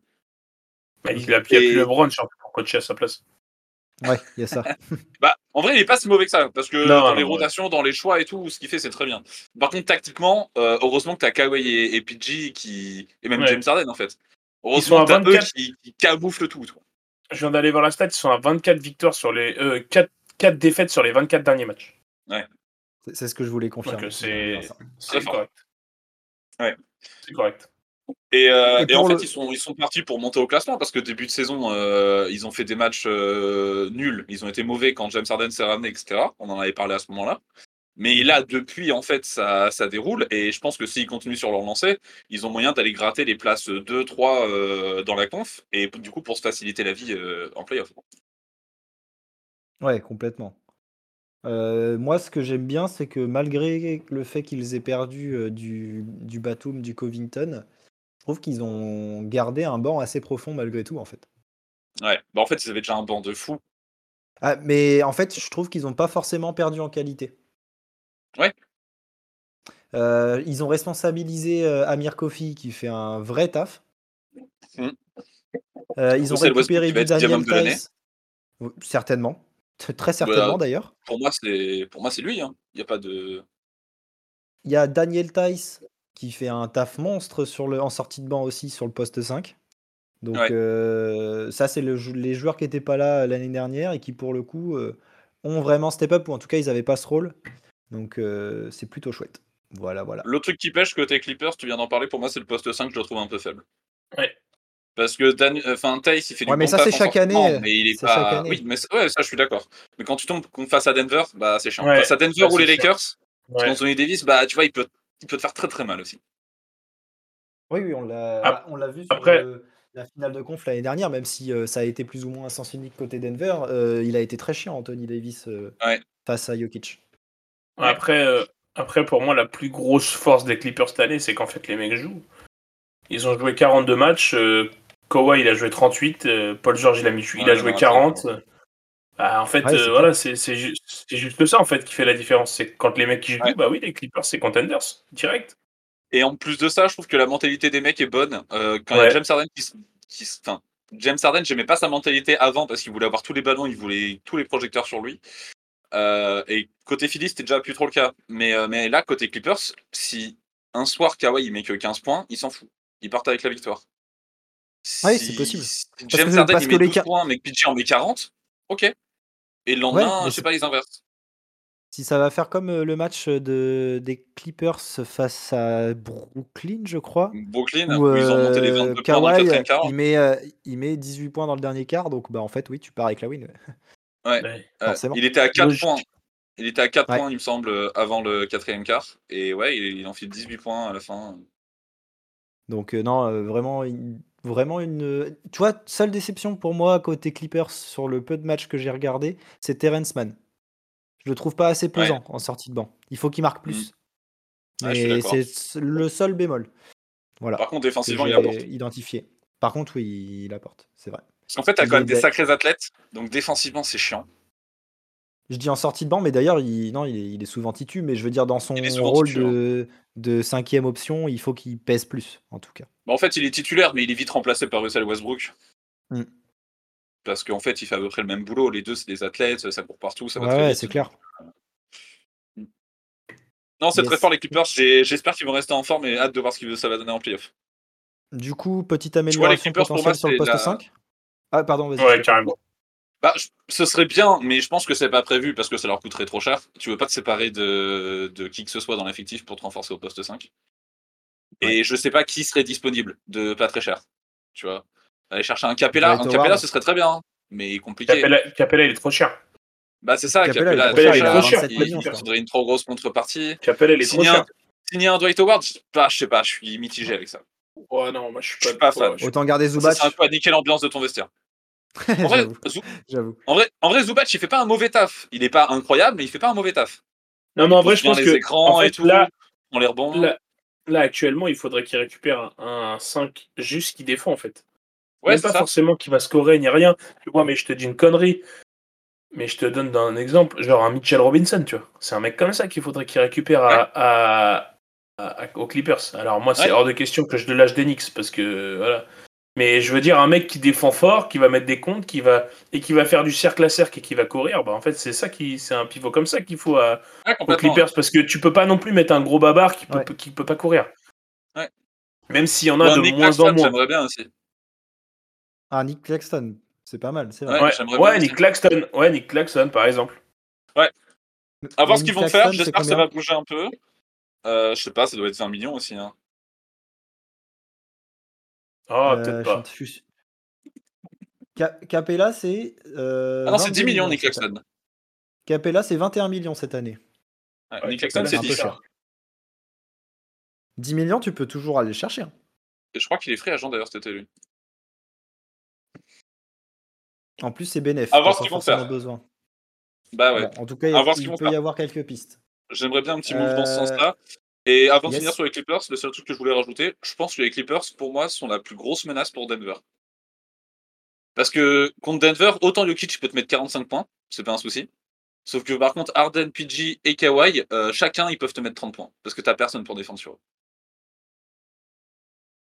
Bah, Il a, il a Et- plus LeBron pour coacher à sa place. Ouais, il y a ça. <laughs> Bah, en vrai, il est pas si mauvais que ça, parce que Non, dans non, les ouais. rotations, dans les choix et tout, ce qu'il fait, c'est très bien. Par contre, tactiquement, euh, heureusement que t'as Kawhi et, et PG qui. et même Ouais. James Harden, en fait. sont Heureusement à que t'as 24. eux qui, qui camouflent tout. toi. Je viens d'aller voir la stat, ils sont à 24 victoires sur les. Euh, 4, 4 défaites sur les 24 derniers matchs. C'est c'est ce que je voulais confirmer. Donc, euh, c'est- correct. Ouais. C'est correct. Et, euh, Et et en fait, ils, sont, ils sont partis pour monter au classement parce que début de saison, euh, ils ont fait des matchs euh, nuls. Ils ont été mauvais quand James Harden s'est ramené, etc. On en avait parlé à ce moment-là. Mais là, depuis, en fait, ça, ça déroule. Et je pense que s'ils continuent sur leur lancée, ils ont moyen d'aller gratter les places 2, 3 euh, dans la conf. Et du coup, pour se faciliter la vie en playoff. Ouais, complètement. Euh, moi, ce que j'aime bien, c'est que malgré le fait qu'ils aient perdu euh, du, du Batum, du Covington, trouve qu'ils ont gardé un banc assez profond malgré tout, en fait. Ouais. Bah, en fait, ils avaient déjà un banc de fou. Ah, mais en fait, je trouve qu'ils n'ont pas forcément perdu en qualité. Ouais. Euh, ils ont responsabilisé euh, Amir Kofi qui fait un vrai taf. Mm. Euh, ils ont récupéré du Daniel. Tice. Certainement. Très certainement Bah, d'ailleurs. Pour moi, c'est pour moi c'est lui. hein. Il y a pas de. Il y a Daniel Tice qui fait un taf monstre sur le, en sortie de banc aussi sur le poste 5. Donc Ouais. euh, ça, c'est le les joueurs qui n'étaient pas là euh, l'année dernière et qui pour le coup euh, ont vraiment step up ou en tout cas ils n'avaient pas ce rôle. Donc euh, c'est plutôt chouette. Voilà, voilà. Le truc qui pêche côté Clippers, tu viens d'en parler. Pour moi, c'est le poste 5. Je le trouve un peu faible. Ouais. Parce que Dan... enfin Tice, il fait Ouais, du mais bon ça, c'est chaque année, mais il est chaque pas. Oui, mais ouais, ça, je suis d'accord. Mais quand tu tombes face à Denver, bah c'est chiant. Ouais, Face à Denver ça, ou les. Lakers, Ouais. Anthony Davis, bah tu vois, il peut, il peut te faire très très mal aussi. Oui, oui, on l'a Ap- on l'a vu sur après- le- la finale de conf l'année dernière, même si euh, ça a été plus ou moins sens unique côté Denver, euh, il a été très chiant Anthony Davis euh, Ouais. face à Jokic. Après, après, pour moi, la plus grosse force des Clippers cette année, c'est qu'en fait, les mecs jouent. Ils ont joué 42 matchs. Kawhi, il a joué 38. euh, Paul George, il a, mis, il a joué non, 40. Bah, en fait, Ouais, euh, c'est voilà, c'est c'est ju- c'est juste ça en fait qui fait la différence. C'est quand les mecs qui jouent, Ouais. bah oui, les Clippers, c'est contenders, direct. Et en plus de ça, je trouve que la mentalité des mecs est bonne. Euh, quand il y a James Harden qui, se- qui enfin, James Harden, j'aimais pas sa mentalité avant parce qu'il voulait avoir tous les ballons, il voulait tous les projecteurs sur lui. Euh, et côté Philly, c'était déjà plus trop le cas. Mais, euh, mais là, côté Clippers, si un soir Kawhi il met que 15 points, il s'en fout. Ils partent avec la victoire. Si- c'est possible. si Parce James que- Harden parce il que met les 12 ca- points, mais PG en met 40, ok. Et le lendemain, mais je sais pas, ils inversent. Si ça va faire comme euh, le match de, des Clippers face à Brooklyn, je crois, Brooklyn, où où ils ont monté les euh, 22 points dans le Kawhi, quatrième quart. il met, euh, il met 18 points dans le dernier quart, donc bah en fait oui, tu pars avec la win. Ouais. Ouais. Euh, forcément. il était à 4 Logique. points. Il était à 4 Ouais. points, il me semble, euh, avant le quatrième quart. Et ouais, il, il en fait 18 points à la fin. Donc euh, non, euh, vraiment, une- vraiment une. Tu vois, seule déception pour moi côté Clippers sur le peu de matchs que j'ai regardé, c'est Terrence Mann. Je le trouve pas assez pesant en sortie de banc. Il faut qu'il marque plus. Ouais, Mais d'accord. c'est le seul bémol. Voilà. Par contre, défensivement, il apporte. identifié. Par contre, oui, il apporte, c'est vrai. Parce qu'en fait, t'as quand même des sacrés athlètes. Donc défensivement, c'est chiant. Je dis en sortie de banc, mais d'ailleurs, il, non, il, est, il est souvent titu, mais je veux dire, dans son rôle titu, hein. de cinquième option, il faut qu'il pèse plus, en tout cas. Bah, en fait, il est titulaire, mais il est vite remplacé par Russell Westbrook. Mm. Parce qu'en fait, il fait à peu près le même boulot. Les deux, c'est des athlètes, ça court partout, ça va Ouais, très ouais, vite. c'est clair. Non, c'est Yes. très fort les Clippers. J'espère qu'ils vont rester en forme et hâte de voir ce que ça va donner en playoff. Du coup, petite vois, les amélioration Clippers, pour moi, potentielle sur le poste la- 5 Ah, pardon, vas-y. Ouais, carrément. Bah, je- ce serait bien, mais je pense que c'est pas prévu parce que ça leur coûterait trop cher. Tu veux pas te séparer de, de qui que ce soit dans l'effectif pour te renforcer au poste 5. Et je sais pas qui serait disponible de pas très cher. Tu vois. Aller chercher un Capella. Dwight Un Capella, ce serait très bien, hein, mais compliqué. Capella, Capella, il est trop cher. Bah, c'est ça, Capella, Capella. il est trop cher, il est trop cher. il- 27 millions, il je crois. faudrait une trop grosse contrepartie. Capella, il est trop Signer cher. un, signer un Dwight Howard, je bah, je sais pas, je suis mitigé avec ça. Ouais, non, moi je suis Je pas, suis pas fan. Autant garder Zubac. c'est un peu à niquer l'ambiance de ton vestiaire. <laughs> En vrai, J'avoue, Zou- en vrai, en vrai, Zubac, il fait pas un mauvais taf. Il est pas incroyable, mais il fait pas un mauvais taf. Non, mais en vrai, je pense les que écrans en fait, et tout. là, On les rebonds. là, là, actuellement, il faudrait qu'il récupère un, un 5 juste qui défend en fait. ouais, Même pas ça. forcément qui va scorer ni rien. Tu vois, mais je te dis une connerie. Mais je te donne un exemple, genre un Mitchell Robinson, tu vois. C'est un mec comme ça qu'il faudrait qu'il récupère à, à- à- à- aux Clippers. Alors moi, c'est Ouais. hors de question que je le lâche des Knicks parce que voilà. Mais je veux dire un mec qui défend fort, qui va mettre des comptes, qui va et qui va faire du cercle à cercle et qui va courir. Bah en fait, c'est ça qui, c'est un pivot comme ça qu'il faut à, Ouais, aux. Clippers parce que tu peux pas non plus mettre un gros babar qui peut, Ouais. qui peut pas courir. Ouais. Même s'il y en a de Nick moins en moins. J'aimerais bien aussi. Ah, Nick Claxton, c'est pas mal, c'est Ouais, vrai. Ouais, ouais, bien Nick aussi. Claxton, ouais, Nick Claxton par exemple. À voir ce qu'ils vont faire. J'espère que ça va bouger un peu. Euh, je sais pas, ça doit être 20 millions aussi. Hein. Oh, Euh, peut-être pas. je suis- Ca- Capella, c'est. euh, Ah non, c'est 22 10 millions, Nick. Claxton. Capella, c'est 21 millions cette année. Ouais, Nick Claxton, c'est un peu 10. cher. 10 millions, tu peux toujours aller le chercher. hein. Et je crois qu'il est free agent d'ailleurs cet été, lui. En plus, c'est bénéf. À voir ce qu'ils vont faire. besoin. Bah ouais. Bon, en tout cas, il, peut faire. y avoir quelques pistes. J'aimerais bien un petit move dans ce Euh, sens-là. Et avant de finir sur les Clippers, le seul truc que je voulais rajouter, je pense que les Clippers, pour moi, sont la plus grosse menace pour Denver. Parce que contre Denver, autant Jokic peut te mettre 45 points, c'est pas un souci. Sauf que par contre, Arden, PG et Kawhi, euh, chacun, ils peuvent te mettre 30 points. Parce que t'as personne pour défendre sur eux.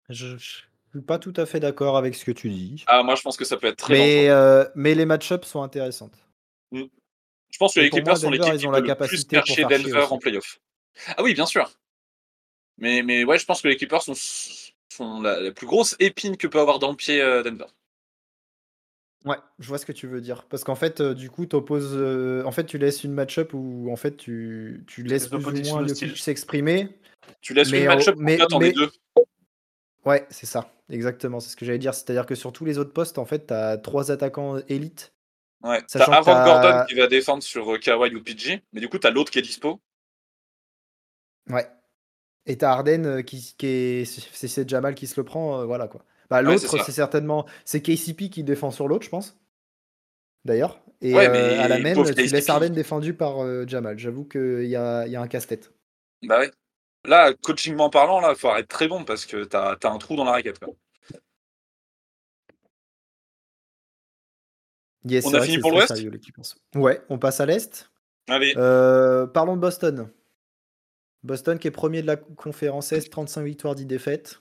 Je, je suis pas tout à fait d'accord avec ce que tu dis. Ah, moi, je pense que ça peut être très Mais, euh, mais les match-ups sont intéressantes. Je pense que les Clippers sont l'équipe qui ont peut le plus chercher Denver aussi. en playoff. Ah oui, bien sûr. Mais, mais ouais, je pense que les Clippers sont, sont la, la plus grosse épine que peut avoir dans le pied euh, Denver. Ouais, je vois ce que tu veux dire. Parce qu'en fait, euh, du coup, t'opposes, euh, en fait, tu laisses une match-up où en fait, tu, tu laisses plus ou moins hostiles. Jokic s'exprimer. Tu laisses Mais une match-up mais- mais- les deux. Ouais, c'est ça. Exactement, c'est ce que j'allais dire. C'est-à-dire que sur tous les autres postes, en fait, t'as trois attaquants élites. Ouais. T'as Aaron Gordon qui va défendre sur Kawhi ou PG, mais du coup, t'as l'autre qui est dispo. Ouais. Et t'as Harden euh, qui, qui est. C'est Jamal qui se le prend, euh, voilà quoi. Bah, l'autre, c'est certainement. C'est KCP qui défend sur l'autre, je pense. D'ailleurs. Et Ouais, euh, mais à la même, tu laisses KCP. Harden défendu par Jamal. J'avoue qu'il y a, il y a un casse-tête. Bah ouais. Là, coachingment parlant, là, faut être très bon parce que t'as as un trou dans la raquette. Quoi. Yes, On a fini pour l'Ouest Ouais, on passe à l'Est. Allez, Euh, parlons de Boston. Boston qui est premier de la conférence Est, 35 victoires, 10 défaites.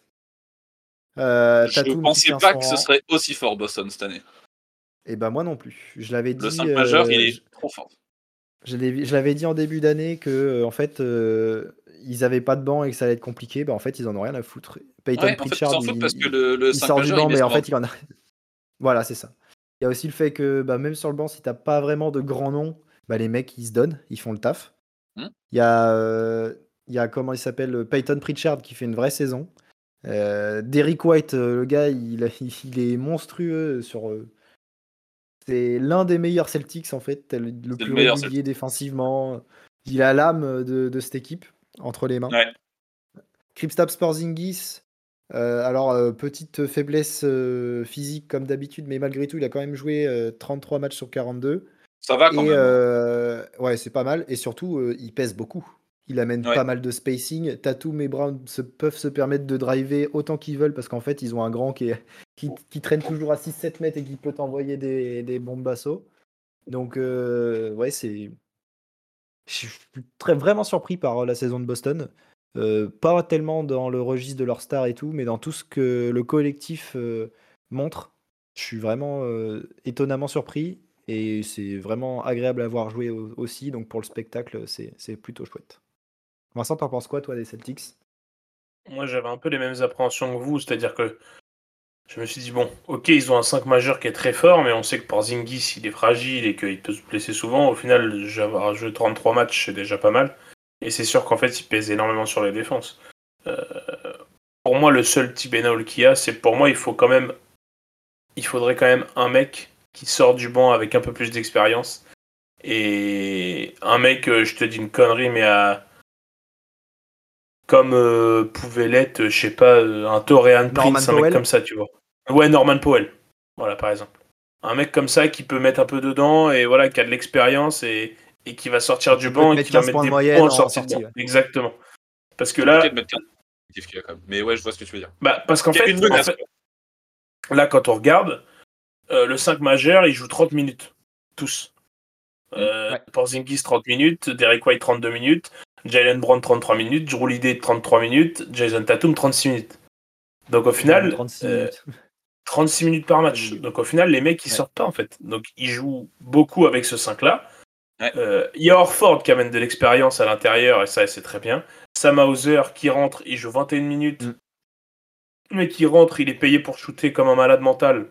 Euh, je qui pensais pas que ce serait aussi fort Boston cette année. Et ben moi non plus. Je l'avais dit. Le 5 majeur, euh, il est je- trop fort. je l'avais dit en début d'année que euh, en fait euh, ils avaient pas de banc et que ça allait être compliqué. Bah en fait ils en ont rien à foutre. Peyton Ouais, en fait, ils Pritchard, s'en foutent il, parce que il- le, le il 5 sort du banc, mais en fait il en a. <laughs> voilà, c'est ça. Il y a aussi le fait que bah, même sur le banc, si t'as pas vraiment de grands noms, bah, les mecs ils se donnent, ils font le taf. Hmm. Il y a, euh, il y a comment il s'appelle Peyton Pritchard qui fait une vraie saison. Euh, Derrick White, euh, le gars, il, <laughs> est monstrueux sur. euh, c'est l'un des meilleurs Celtics en fait, le, le plus régulier défensivement. Il a l'âme de, de cette équipe entre les mains. Ouais. Kristaps Porzingis, euh, alors euh, petite faiblesse euh, physique comme d'habitude, mais malgré tout, il a quand même joué euh, 33 matchs sur 42. Ça va quand Et même. hein. euh, ouais, c'est pas mal. Et surtout, euh, il pèse beaucoup. Il amène Ouais. pas mal de spacing. Tatum et Brown se, peuvent se permettre de driver autant qu'ils veulent parce qu'en fait, ils ont un grand qui, est, qui, qui traîne toujours à 6-7 mètres et qui peut t'envoyer des, des bombes bassos. Donc, euh, ouais, c'est. Je suis très, vraiment surpris par la saison de Boston. Euh, pas tellement dans le registre de leur star et tout, mais dans tout ce que le collectif euh, montre. Je suis vraiment étonnamment surpris et c'est vraiment agréable à voir jouer au- aussi. Donc pour le spectacle, c'est plutôt chouette. Vincent, t'en penses quoi, toi, des Celtics? Moi, j'avais un peu les mêmes appréhensions que vous, c'est-à-dire que je me suis dit, bon, ok, ils ont un 5 majeur qui est très fort, mais on sait que Porzingis, il est fragile et qu'il peut se blesser souvent. Au final, j'avoir joué 33 matchs, c'est déjà pas mal. Et c'est sûr qu'en fait, il pèse énormément sur les défenses. Euh, pour moi, le seul petit bénol qu'il y a, c'est pour moi, il faut quand même. Il faudrait quand même un mec qui sort du banc avec un peu plus d'expérience. Et un mec, euh, je te dis une connerie, mais à comme euh, pouvait l'être, je sais pas, euh, un Torian Norman Prince, un Powell mec comme ça, tu vois. Ouais, Norman Powell. Voilà, par exemple. Un mec comme ça qui peut mettre un peu dedans et voilà, qui a de l'expérience et, et qui va sortir du banc et qui va 15 mettre des moyenne points en sortie ouais. Exactement. Parce que là, compliqué de mettre 15 positifs qu'il y a quand même. Mais ouais, je vois ce que tu veux dire. bah, parce qu'en fait, une en menace. fait, là, quand on regarde, euh, le 5 majeur, il joue 30 minutes. Tous. Euh, Ouais. Porzingis 30 minutes, Derek White 32 minutes, Jalen Brown 33 minutes, Drew Holiday 33 minutes, Jason Tatum 36 minutes. Donc au final, 36 euh, minutes. <laughs> 36 minutes par match. Donc au final, les mecs, ils Ouais. sortent pas en fait. Donc ils jouent beaucoup avec ce 5-là. Ouais. Euh, Il y a Orford qui amène de l'expérience à l'intérieur, et ça, c'est très bien. Sam Hauser qui rentre, il joue 21 minutes. Mm. Mais qui rentre, il est payé pour shooter comme un malade mental.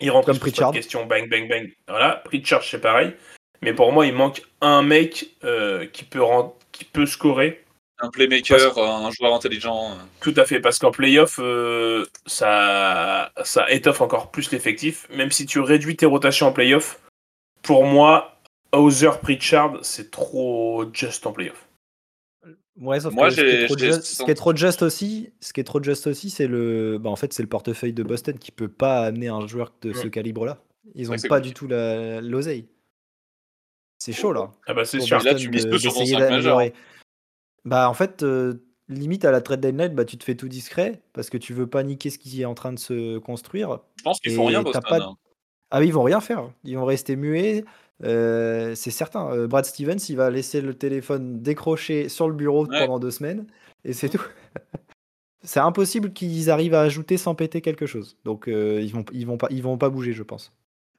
Il rentre, Comme Pritchard. de questions, bang, bang, bang. Voilà, Pritchard, c'est pareil. Mais pour moi, il manque un mec euh, qui, peut rent- qui peut scorer. Un playmaker, un joueur intelligent. euh. Tout à fait, parce qu'en playoff, euh, ça, ça étoffe encore plus l'effectif. Même si tu réduis tes rotations en playoff, pour moi, Hauser, Pritchard, c'est trop juste en playoff. Ouais, sauf Moi, que ce qui est j'ai- trop juste- senti- ce qui est trop juste aussi, ce qui est trop juste aussi, c'est le, bah, en fait, c'est le portefeuille de Boston qui peut pas amener un joueur de ce Ouais. calibre-là. Ils ont Ouais, c'est pas du tout la- l'oseille. C'est chaud là. Ah bah c'est sûr. Là, tu mises de- tout sur ton d'essayer 5 majeur. d'améliorer. Bah en fait, euh, limite à la trade deadline, bah, tu te fais tout discret parce que tu veux pas niquer ce qui est en train de se construire. Je pense qu'ils font rien, Boston. pas hein. Ah oui, ils vont rien faire. Ils vont rester muets. euh, c'est certain. Euh, Brad Stevens, il va laisser le téléphone décroché sur le bureau Ouais. pendant deux semaines et c'est tout. <laughs> c'est impossible qu'ils arrivent à ajouter sans péter quelque chose. Donc euh, ils vont ils vont pas ils vont pas bouger, je pense.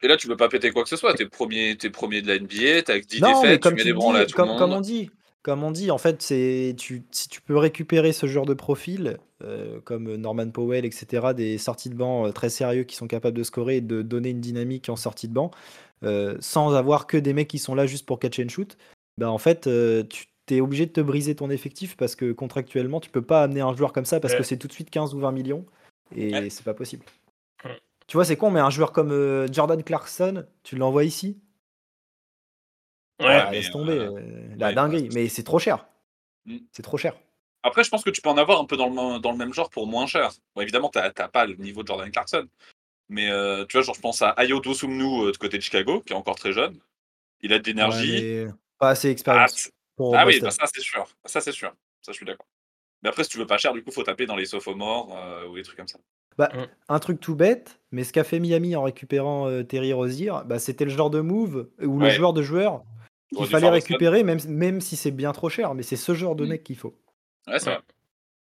Et là, tu veux pas péter quoi que ce soit. T'es premier, t'es premier de la NBA, t'as 10 Non, mais défaites, tu mets tu des le branles à tout le comme, comme on dit, comme on dit, en fait, c'est tu si tu peux récupérer ce genre de profil euh, comme Norman Powell, etc., des sorties de banc euh, très sérieux qui sont capables de scorer et de donner une dynamique en sortie de banc, euh, sans avoir que des mecs qui sont là juste pour catch and shoot, bah en fait, euh, tu es obligé de te briser ton effectif parce que contractuellement, tu peux pas amener un joueur comme ça parce que c'est tout de suite 15 ou 20 millions et Ouais. c'est pas possible. Tu vois, c'est con, mais un joueur comme euh, Jordan Clarkson, tu l'envoies ici? Ouais, ah, laisse tomber, euh, euh, la ouais, dinguerie, mais c'est trop cher. Mm. C'est trop cher. Après, je pense que tu peux en avoir un peu dans le, même- dans le même genre pour moins cher. Bon, évidemment, t'as t'as pas le niveau de Jordan Clarkson. Mais euh, tu vois, genre, je pense à Ayo Dosumnu euh, de côté de Chicago, qui est encore très jeune. Il a de l'énergie. Ouais, pas assez ah, c'est- pour ah oui, bah ça c'est sûr. Ça c'est sûr. Ça je suis d'accord. Mais après, si tu veux pas cher, du coup, faut taper dans les sophomores ou des trucs comme ça. Un truc tout bête, mais ce qu'a fait Miami en récupérant euh, Terry Rozier, bah, c'était le genre de move ou le joueur de joueur qu'il fallait récupérer, même, même si c'est bien trop cher. Mais c'est ce genre de Mm. mec qu'il faut. Ouais, vrai.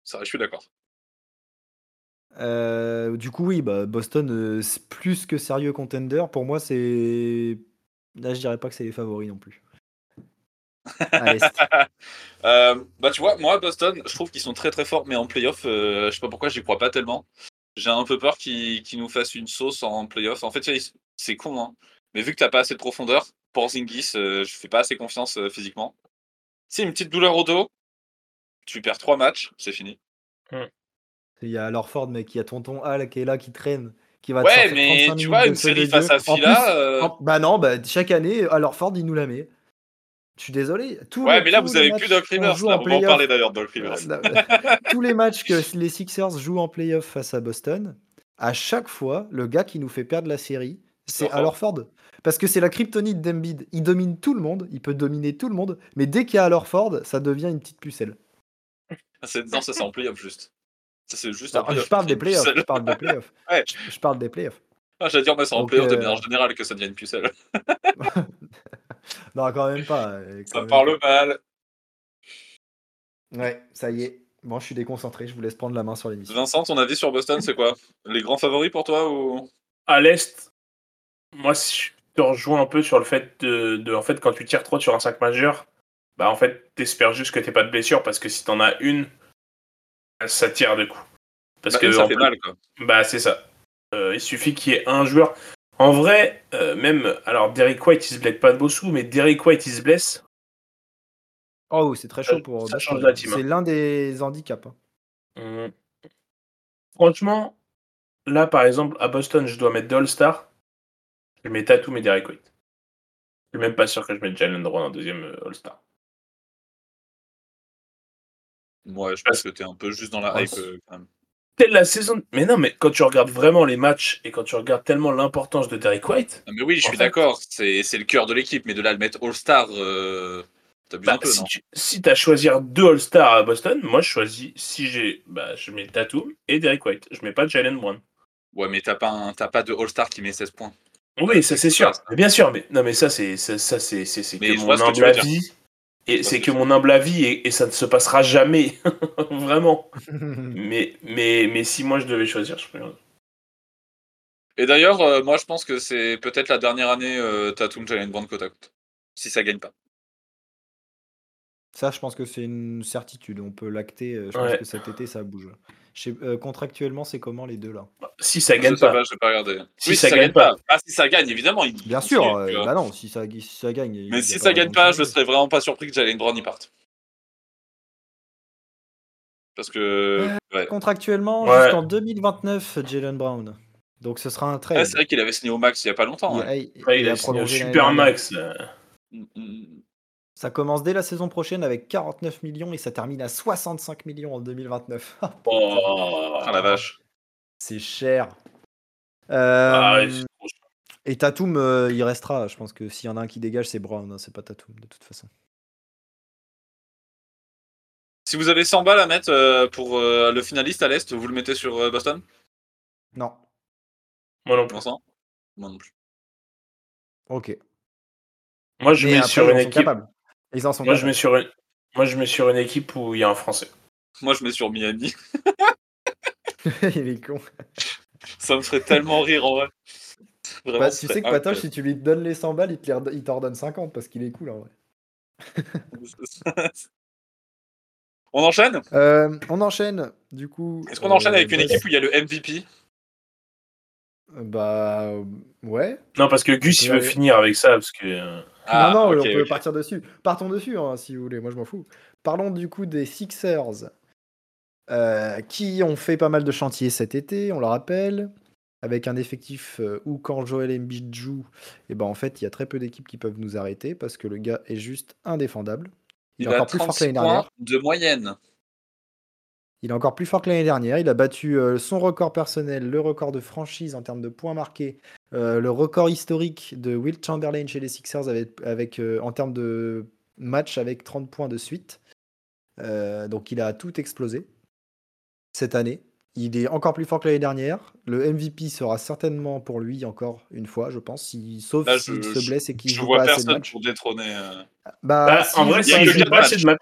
C'est vrai, je suis d'accord. Euh, du coup, oui, bah, Boston, euh, c'est plus que sérieux contender. Pour moi, c'est. Là, je dirais pas que c'est les favoris non plus. À l'Est. <laughs> Euh, bah tu vois, moi Boston, je trouve qu'ils sont très très forts, mais en playoff, euh, je sais pas pourquoi j'y crois pas tellement. J'ai un peu peur qu'ils nous fassent une sauce en playoff. En fait, c'est con, hein. Mais vu que t'as pas assez de profondeur, pour Zingis, euh, je fais pas assez confiance euh, physiquement. C'est une petite douleur au dos. Tu perds trois matchs, c'est fini. Il y a Lorford, mec, il y a tonton Al qui est là, qui traîne, qui va te Ouais, mais 35 tu minutes vois, de une feu série de face Dieu. à Fila. euh, en- Bah non, bah, chaque année, à Lorford, il nous la met. Je suis désolé. Tous Ouais, les- mais là, vous avez plus Doc Rivers. Là, on va en parler d'ailleurs de Doc Rivers. Euh, <laughs> Tous les matchs que les Sixers jouent en playoff face à Boston, à chaque fois, le gars qui nous fait perdre la série, c'est Lorford. Al Horford. Parce que c'est la kryptonite d'Embiid. Il domine tout le monde, il peut dominer tout le monde, mais dès qu'il y a Al Horford, ça devient une petite pucelle. C'est- Non, ça c'est en playoff juste. Ça c'est juste Alors, je parle des playoffs. Je parle des playoffs. <laughs> Ouais. Je, je parle des playoffs. Ah, J'allais dire, mais c'est en playoff de euh, manière générale que ça devient une pucelle. <laughs> <laughs> Non, quand même pas. euh, quand Ça même parle mal. pas. Ouais, ça y est. Bon, je suis déconcentré, je vous laisse prendre la main sur l'émission. Vincent, ton avis sur Boston, c'est quoi? Les grands favoris pour toi ou? À l'Est, moi, si je te rejoins un peu sur le fait de, de- en fait, quand tu tires trop sur un sac majeur, bah, en fait, t'espères juste que t'aies pas de blessure parce que si t'en as une, ça tire de coup. Parce Bah, que ça fait plus- mal quoi. Bah, c'est ça. Euh, il suffit qu'il y ait un joueur. En vrai, euh, même, alors Derek White, il se blesse pas de Bossou, mais Derek White, il se blesse. Oh, c'est très chaud Ça- pour. ça Boston. change la team, C'est hein. l'un des handicaps. hein. Hum. Franchement, là, par exemple, à Boston, je dois mettre deux All-Star. Je mets Tatum et Derek White. Je suis même pas sûr que je mette Jalen Brown en deuxième euh, All-Star. Ouais, je pense que t'es un peu juste dans la hype euh, quand même. Telle la saison. Mais non, mais quand tu regardes vraiment les matchs et quand tu regardes tellement l'importance de Derek White, Non, mais oui, je suis fait- d'accord, c'est le cœur de l'équipe, mais de là le mettre All-Star, euh, bah, peu, si tu si as à choisir deux All-Stars à Boston, moi je choisis. Si j'ai. Bah, je mets Tatum et Derek White. Je mets pas Jalen Brown. Ouais, mais t'as pas, un- pas de All-Star qui met 16 points. Oui, ça c'est sûr. Mais bien sûr, mais non, mais ça c'est ça, ça, c'est c'est que je mon humble avis. Et c'est ce que mon humble avis et, et ça ne se passera jamais, <laughs> vraiment. <laughs> Mais mais mais si moi je devais choisir, je ferais. Et d'ailleurs, euh, moi je pense que c'est peut-être la dernière année euh, Tatum Jalen Brown côte à côte. Si ça gagne pas. Ça, je pense que c'est une certitude. On peut l'acter. euh, Je Ouais. pense que cet été, ça bouge. Je sais- euh, contractuellement, c'est comment les deux là Si ça gagne pas. je vais pas regarder. Si oui, ça si ça gagne gagne pas. Ah, si ça gagne, évidemment. il- Bien il sûr. euh, bah non, si ça, si ça gagne. Mais a si ça gagne pas, je serais vraiment pas surpris que Jalen Brown y parte. Parce que. Ouais. Contractuellement, Ouais. jusqu'en 2029, Jalen Brown. Donc ce sera un trade. Ah, c'est vrai qu'il avait signé au max il y a pas longtemps. Il, hein. il- Ouais, il il a a signé au prolongé super max. euh. Mm, mm. Ça commence dès la saison prochaine avec 49 millions et ça termine à 65 millions en 2029. <laughs> Oh. Ah la vache. c'est cher. Ah, Euh, ouais, c'est trop cher. et Tatum, euh, il restera. Je pense que s'il y en a un qui dégage, c'est Brown. hein, c'est pas Tatum de toute façon. Si vous avez 100 balles à mettre euh, pour euh, le finaliste à l'Est, vous le mettez sur euh, Boston? Non. Moi non plus. Moi non plus. Ok. Moi, je Mais mets après, sur une équipe. capables. Ils en sont Moi, je capables. mets sur une. Moi, je mets sur une équipe où il y a un Français. Moi, je mets sur Miami. <laughs> <laughs> Il est con. Ça me ferait tellement rire en vrai. Vraiment, Bah, tu sais que Patoche, incroyable. si tu lui donnes les 100 balles, il te les red- il t'en redonne 50 parce qu'il est cool en vrai. <laughs> On enchaîne? Euh, on enchaîne, du coup. Est-ce qu'on enchaîne euh, avec une équipe où il y a le MVP Bah, ouais. Non, parce que Gus, il veut finir avec ça. Parce que. euh, Ah, non, non, on peut partir dessus. Partons dessus, hein, si vous voulez, moi je m'en fous. Parlons du coup des Sixers, euh, qui ont fait pas mal de chantiers cet été, on le rappelle, avec un effectif euh, où quand Joel Embiid joue, et ben en fait, il y a très peu d'équipes qui peuvent nous arrêter, parce que le gars est juste indéfendable. Il, Il est a encore plus fort que 36 l'année dernière. de moyenne. Il est encore plus fort que l'année dernière. Il a battu euh, son record personnel, le record de franchise en termes de points marqués, euh, le record historique de Will Chamberlain chez les Sixers avec, avec, euh, en termes de match avec 30 points de suite. Euh, donc il a tout explosé cette année. Il est encore plus fort que l'année dernière. Le MVP sera certainement pour lui encore une fois, je pense, si- sauf s'il se blesse et qu'il Je joue vois pas assez de personne matchs. pour détrôner. euh. Bah, Bah, en vrai, il y a que assez joue de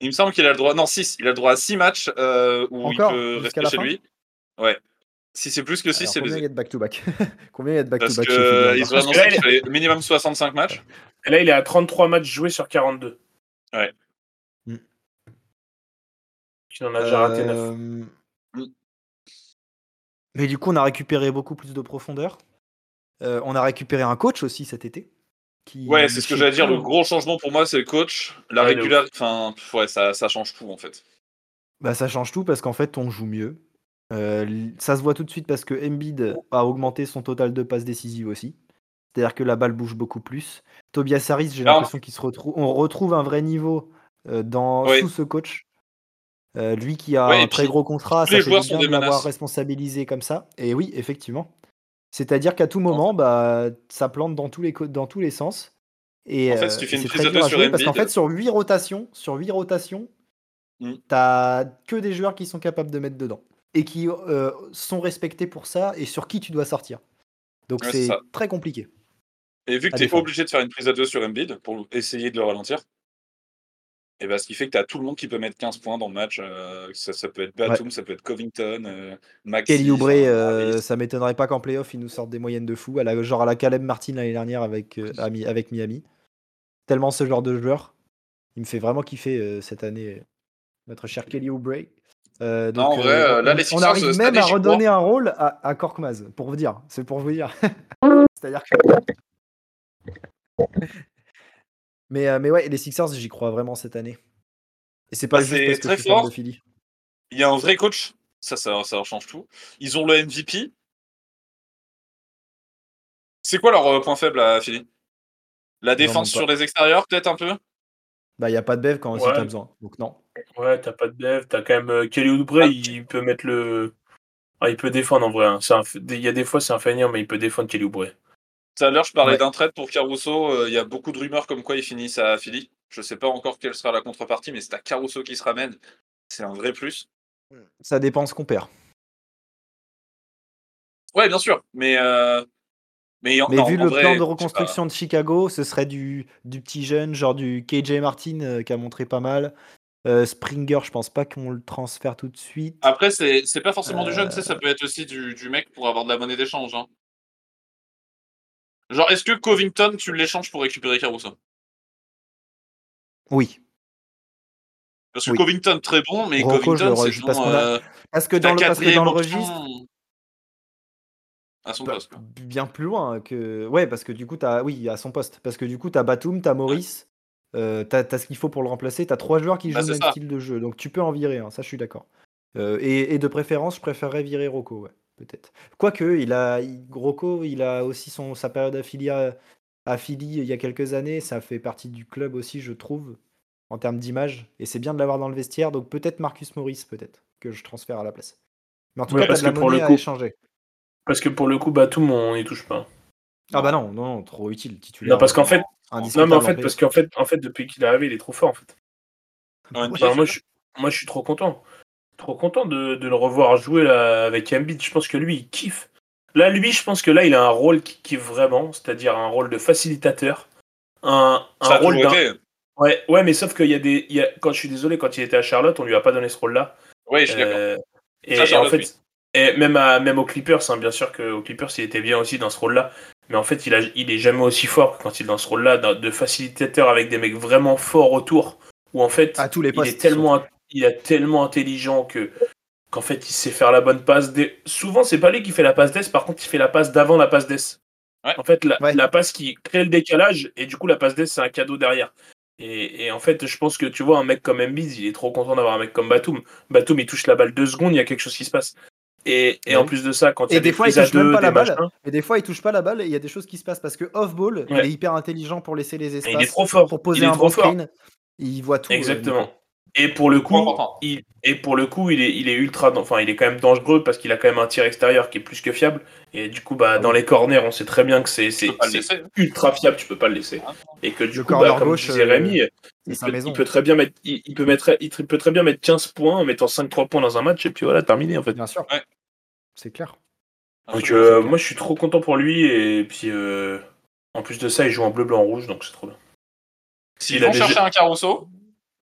Il me semble qu'il a le droit. Non, 6. Il a le droit à 6 matchs euh, où Encore, il peut rester chez fin lui. Ouais. Si c'est plus que 6, Alors, c'est combien il y a de back-to-back <laughs> Combien il y a de Parce back-to-back que chez Philly euh, encore ils ont Parce annoncé qu'il il- fallait minimum 65 matchs. Et là, il est à 33 matchs joués sur 42. Ouais. Hmm. Il en a déjà raté 9. Euh, Mm. Mais du coup, on a récupéré beaucoup plus de profondeur. Euh, on a récupéré un coach aussi cet été. Qui, Ouais, c'est ce que j'allais dire. Le gros changement pour moi, c'est le coach. La Ouais, de régular... Enfin, ouais, ça, ça change tout en fait. Bah, ça change tout parce qu'en fait, on joue mieux. Euh, ça se voit tout de suite parce que Embiid a augmenté son total de passes décisives aussi. C'est-à-dire que la balle bouge beaucoup plus. Tobias Harris, j'ai Non. l'impression qu'il se retrouve. On retrouve un vrai niveau euh, dans... Oui. sous ce coach. Euh, lui qui a un très gros contrat, ça fait bien de l'avoir responsabilisé comme ça. Et oui, effectivement. C'est-à-dire qu'à tout moment, bah, ça plante dans tous les, dans tous les sens. Et En fait, euh, si tu fais une prise très de deux sur jouer parce qu'en fait, sur 8 rotations, sur 8 rotations, Mm. t'as que des joueurs qui sont capables de mettre dedans et qui euh, sont respectés pour ça et sur qui tu dois sortir. Donc Ouais, c'est très compliqué. Et vu que tu es défendre. obligé de faire une prise à 2 sur Embiid pour essayer de le ralentir, et bah, ce qui fait que tu as tout le monde qui peut mettre 15 points dans le match. euh, ça, ça peut être Batum, ça peut être Covington, euh, Maxi. Kelly Oubre, euh, ça m'étonnerait pas qu'en playoff ils nous sortent des moyennes de fou, à la, genre à la Caleb Martin l'année dernière avec, euh, avec Miami. Tellement ce genre de joueur. Il me fait vraiment kiffer euh, cette année, notre cher Kelly Oubre. Euh, Non, en vrai, euh, là, on, les on arrive même à redonner un rôle à, à Korkmaz, pour vous dire. C'est pour vous dire. <laughs> C'est-à-dire que. Mais, euh, mais ouais, les Sixers, j'y crois vraiment cette année. Et c'est pas Bah, juste parce très fort. de Philly. Il y a un vrai coach. Ça, ça, ça change tout. Ils ont le MVP. C'est quoi leur euh, point faible à Philly? La défense sur les extérieurs, peut-être un peu? Bah, il n'y a pas de bev quand si Ouais. t'as besoin. Donc non. Ouais, t'as pas de dev. T'as quand même euh, Kelly Oubre, Ah. il peut mettre le. Ah, il peut défendre en vrai. hein. Un Il y a des fois, c'est un feignant, mais il peut défendre Kelly Oubre. Tout à l'heure, je parlais Ouais. d'un trade pour Caruso. euh, Il y a beaucoup de rumeurs comme quoi ils finissent à Philly. Je sais pas encore quelle sera la contrepartie, mais c'est à Caruso qui se ramène. C'est un vrai plus. Ça dépend ce qu'on perd. Ouais, bien sûr. Mais, euh, mais, en- Mais non, vu en le vrai, plan de pas. reconstruction de Chicago, ce serait du, du petit jeune, genre du KJ Martin euh, qui a montré pas mal. Euh, Springer, je pense pas qu'on le transfère tout de suite. Après, c'est pas forcément du jeune, ça peut être aussi du, du mec pour avoir de la monnaie d'échange. hein. Genre, est-ce que Covington, tu l'échanges pour récupérer Caruso? Oui. Parce que Oui. Covington, très bon, mais Covington, c'est parce a- euh, Parce que dans le, parce que quatrième dans le option registre, à son bah, poste. quoi. bien plus loin que. Ouais, parce que du coup, t'as. Oui, à son poste. Parce que du coup, t'as Batum, t'as Maurice, euh, t'as as ce qu'il faut pour le remplacer. T'as trois joueurs qui Bah, jouent le même ça. style de jeu. Donc tu peux en virer, hein, ça je suis d'accord. Euh, et, et de préférence, je préférerais virer Rocco, ouais, peut-être. Quoique, il a, il- Rocco, il a aussi son, sa période affiliée à, à Philly il y a quelques années. Ça fait partie du club aussi, je trouve, en termes d'image. Et c'est bien de l'avoir dans le vestiaire. Donc peut-être Marcus Maurice, peut-être, que je transfère à la place. Mais en tout Ouais, cas, parce de la que pour le monnaie à coup- échanger. Parce que pour le coup, Batum, on y touche pas. Ah bah non, non, non, trop utile, titulaire. Non, parce qu'en fait, non, mais en fait, parce qu'en fait, en fait, depuis qu'il est arrivé, il est trop fort, en fait. Je... moi, je suis trop content. Trop content de, de le revoir jouer là, avec Embiid. Je pense que lui, il kiffe. Là, lui, je pense que là, il a un rôle qui kiffe vraiment, c'est-à-dire un rôle de facilitateur. Un, un Ça rôle. Ouais, ouais, mais sauf qu'il y a des. il y a- Quand je suis désolé, quand il était à Charlotte, on lui a pas donné ce rôle-là. Oui, je suis. Euh, et, Ça, et en Charlotte, fait, oui. et même, à, même aux Clippers, hein, bien sûr qu'aux Clippers, il était bien aussi dans ce rôle-là. Mais en fait, il, a, il est jamais aussi fort que quand il est dans ce rôle-là, de facilitateur avec des mecs vraiment forts autour. Où en fait, À tous les il postes. est tellement, il est tellement intelligent que qu'en fait, il sait faire la bonne passe. Des... Souvent, c'est pas lui qui fait la passe d'ess, par contre, il fait la passe d'avant la passe d'ess. Ouais. En fait, la, Ouais. la passe qui crée le décalage, et du coup, la passe d'ess, c'est un cadeau derrière. Et, et en fait, je pense que tu vois, un mec comme Embiid, il est trop content d'avoir un mec comme Batum. Batum, il touche la balle deux secondes, il y a quelque chose qui se passe. Et, et Ouais. en plus de ça, quand il y a des des fois, il touche même pas la des balle. machins, Et des fois, il touche pas la balle et il y a des choses qui se passent parce que off-ball, il Ouais. est hyper intelligent pour laisser les espaces, il est trop fort. pour poser il est un trop bon fort. screen. Il voit tout. euh, Exactement. Et pour le coup, il, et pour le coup, il est, il est ultra, enfin, il est quand même dangereux parce qu'il a quand même un tir extérieur qui est plus que fiable. Et du coup, bah, Ah dans les corners, on sait très bien que c'est, ultra fiable. Tu peux pas le laisser. Ah, Et que du Le coup, bah, comme gauche, disait euh, Rémi, il peut, maison. il peut très bien mettre, il, il peut mettre, il peut très bien mettre 15 points en mettant 5-3 points dans un match et puis voilà, terminé en fait. Bien sûr. Ouais. C'est clair. Donc Absolument. euh, clair. moi, je suis trop content pour lui et puis euh, en plus de ça, il joue en bleu, blanc, rouge, donc c'est trop bien. S'ils vont déjà- chercher un Caruso,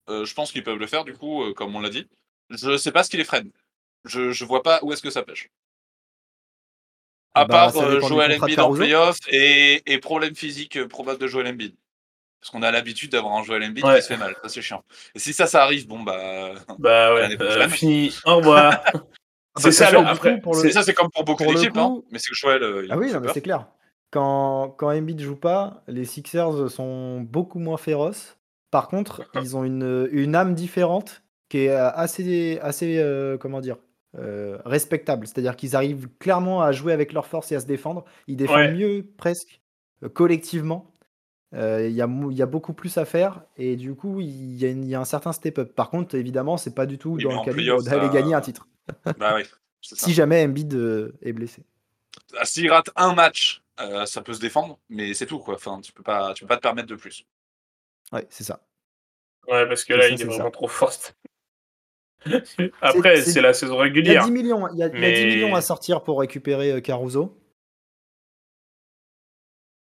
euh, je pense qu'ils peuvent le faire, du coup, euh, comme on l'a dit. Je sais pas ce qui les freine. Je, je vois pas où est-ce que ça pêche. À Bah, part ça euh, Joel Embiid en playoff et, et problème physique euh, probable de Joel Embiid. Parce qu'on a l'habitude d'avoir un Joel Embiid Ouais. qui se fait mal. Ça, c'est chiant. Et si ça, ça arrive, bon, bah. <laughs> Bah ouais, euh, fini. Au revoir. <laughs> Ah bah, c'est ça, du après, coup, pour le- C'est ça, c'est comme pour beaucoup d'équipes, coup- hein. Mais c'est que Joel. euh, il Ah oui, c'est clair. Quand, quand Embiid joue pas, les Sixers sont beaucoup moins féroces. Par contre, ils ont une, une âme différente qui est euh, assez, assez euh, comment dire, euh, respectable. C'est-à-dire qu'ils arrivent clairement à jouer avec leur force et à se défendre. Ils défendent Ouais. mieux presque collectivement. Euh, Il y, a, y beaucoup plus à faire et du coup il y, a y un certain step-up. Par contre, évidemment, c'est pas du tout Oui, dans le calibre d'aller ça- gagner un titre. Bah oui. Si jamais Embiid est blessé. Ah, S'il rate un match, ça peut se défendre, mais c'est tout, quoi. Enfin, tu peux pas, tu peux pas te permettre de plus. Ouais, c'est ça. Ouais, parce que là, ça, il est vraiment ça. trop fort. Après, c'est- la saison Il y a régulière. 10 millions, il y a, il y a Mais- 10 millions à sortir pour récupérer euh, Caruso.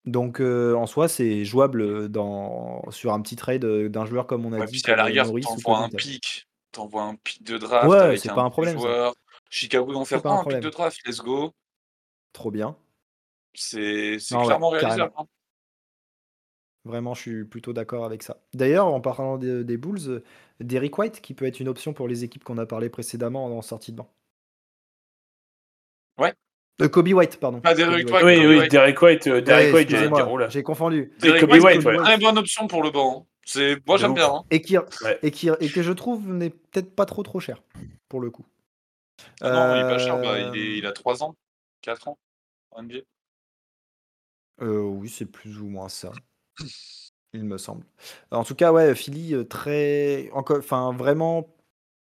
Donc euh, en soi, c'est jouable euh, dans, sur un petit trade d'un joueur comme on a Ouais, dit. puis si à la comme, rigueur, Norris ou t'envoies un pic, t'envoies un pic de draft Ouais, c'est pas un problème, ça. joueur. Chicago en faire pas un un, un pic de draft, let's go. Trop bien. C'est ouais, clairement carrément. réalisable. hein. Vraiment, je suis plutôt d'accord avec ça. D'ailleurs, en parlant des, des Bulls, euh, Derrick White qui peut être une option pour les équipes qu'on a parlé précédemment en sortie de banc. Ouais. Euh, Kobe White, pardon. Ah, Derrick Kobe White. Oui, Kobe oui, White. Derek White, euh, Derek Ouais, White, j'allais dire. J'ai confondu. Derrick Kobe White, White, c'est ouais. une très bonne option pour le banc. hein. C'est moi j'aime bien. hein. Et, qui, Ouais. et, qui, et que je trouve n'est peut-être pas trop trop cher, pour le coup. Ah non, il est pas cher. Euh, bah, il, est- il a 3 ans, 4 ans en NBA. Euh, oui, c'est plus ou moins ça. Il me semble. En tout cas, ouais, Philly, euh, très. Encore... Enfin, vraiment.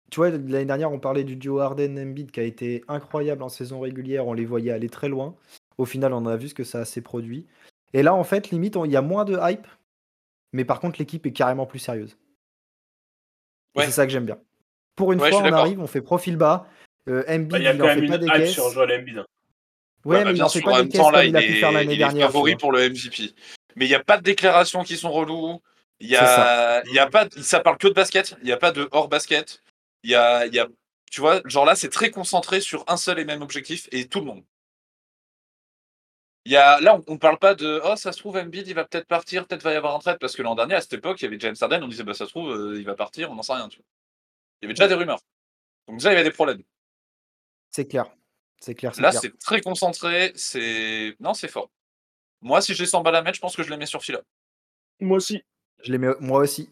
Tu vois, l'année dernière, on parlait du duo Harden-Embiid qui a été incroyable en saison régulière. On les voyait aller très loin. Au final, on a vu ce que ça s'est produit. Et là, en fait, limite, on- il y a moins de hype. Mais par contre, l'équipe est carrément plus sérieuse. Ouais. C'est ça que j'aime bien. Pour une Ouais, fois, on arrive, on fait profil bas. Euh, Embiid, Bah, Il y a il quand en même fait une pas des hype caisses. sur Joel Embiid. hein. Ouais, Ouais, mais bah, il en fait sûr, pas des même caisses temps, comme là, il il a pu faire est, l'année il est dernière. favori pour le MVP. Mais il n'y a pas de déclarations qui sont reloues. Il y ça. a, il y a pas, ça parle que de basket. Il n'y a pas de hors basket. Il y a, y a, tu vois, genre là, c'est très concentré sur un seul et même objectif et tout le monde. Il y a, là, on ne parle pas de oh, ça se trouve, Embiid, il va peut-être partir, peut-être va y avoir un trade. Parce que l'an dernier, à cette époque, il y avait James Harden, on disait bah, ça se trouve, euh, il va partir, on n'en sait rien. Tu vois. Il y avait déjà des rumeurs. Donc, déjà, il y avait des problèmes. C'est clair. C'est clair. Là, c'est très concentré. C'est. Non, c'est fort. Moi, si j'ai 100 balles à mettre, je pense que je les mets sur Phila. Moi aussi. Je les mets moi aussi.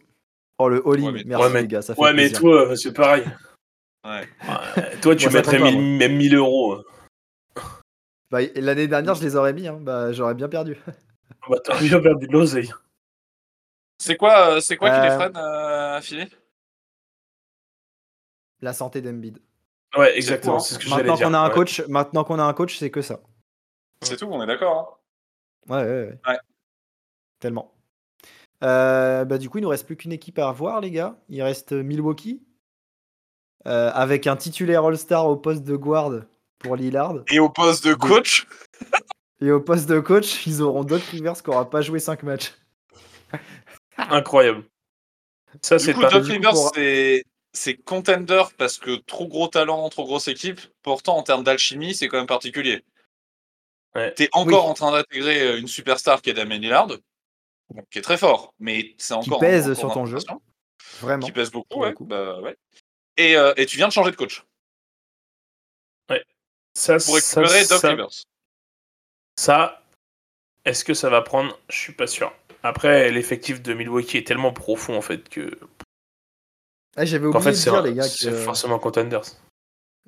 Oh le all-in, Ouais, merci Ouais, mais- les gars, ça fait Ouais, mais plaisir. toi, euh, c'est pareil. Ouais. Ouais, toi, tu Moi, mettrais pas, 1000 même 1000 euros. hein. Bah, L'année dernière, je les aurais mis, hein. bah, j'aurais bien perdu. <laughs> Bah, t'as bien perdu de l'oseille. C'est quoi, euh, c'est quoi qui les Euh, freine, euh, Philly La santé d'Embiid. Ouais, exactement. hein. C'est ce que Maintenant qu'on a un ouais. coach, maintenant qu'on a un coach, c'est que ça. C'est tout, on est d'accord. Ouais, ouais, ouais. Ouais. Tellement. Euh, bah, du coup, il nous reste plus qu'une équipe à revoir, les gars. Il reste Milwaukee. euh, avec un titulaire All-Star au poste de guard pour Lillard. Et au poste de coach, Et au poste de coach, ils auront Doc Rivers qui aura pas joué 5 matchs. <laughs> Incroyable. Ça, du c'est coup, pas. Doc du coup, Rivers, pour- c'est c'est contender parce que trop gros talent, trop grosse équipe. Pourtant, en termes d'alchimie, c'est quand même particulier. Ouais. T'es encore Oui. en train d'intégrer euh, une superstar qui est Damien Lillard, qui est très fort, mais c'est encore pèse encore sur en ton jeu. Vraiment. qui pèse beaucoup, ouais, bah, ouais. Et, euh, et tu viens de changer de coach Ça, pour récupérer ça, Doc ça- Rivers. Ça, est-ce que ça va prendre? Je suis pas sûr. Après, l'effectif de Milwaukee est tellement profond en fait que. Ah, J'avais oublié fait, de c'est dire, un- les gars, c'est que- forcément contenders.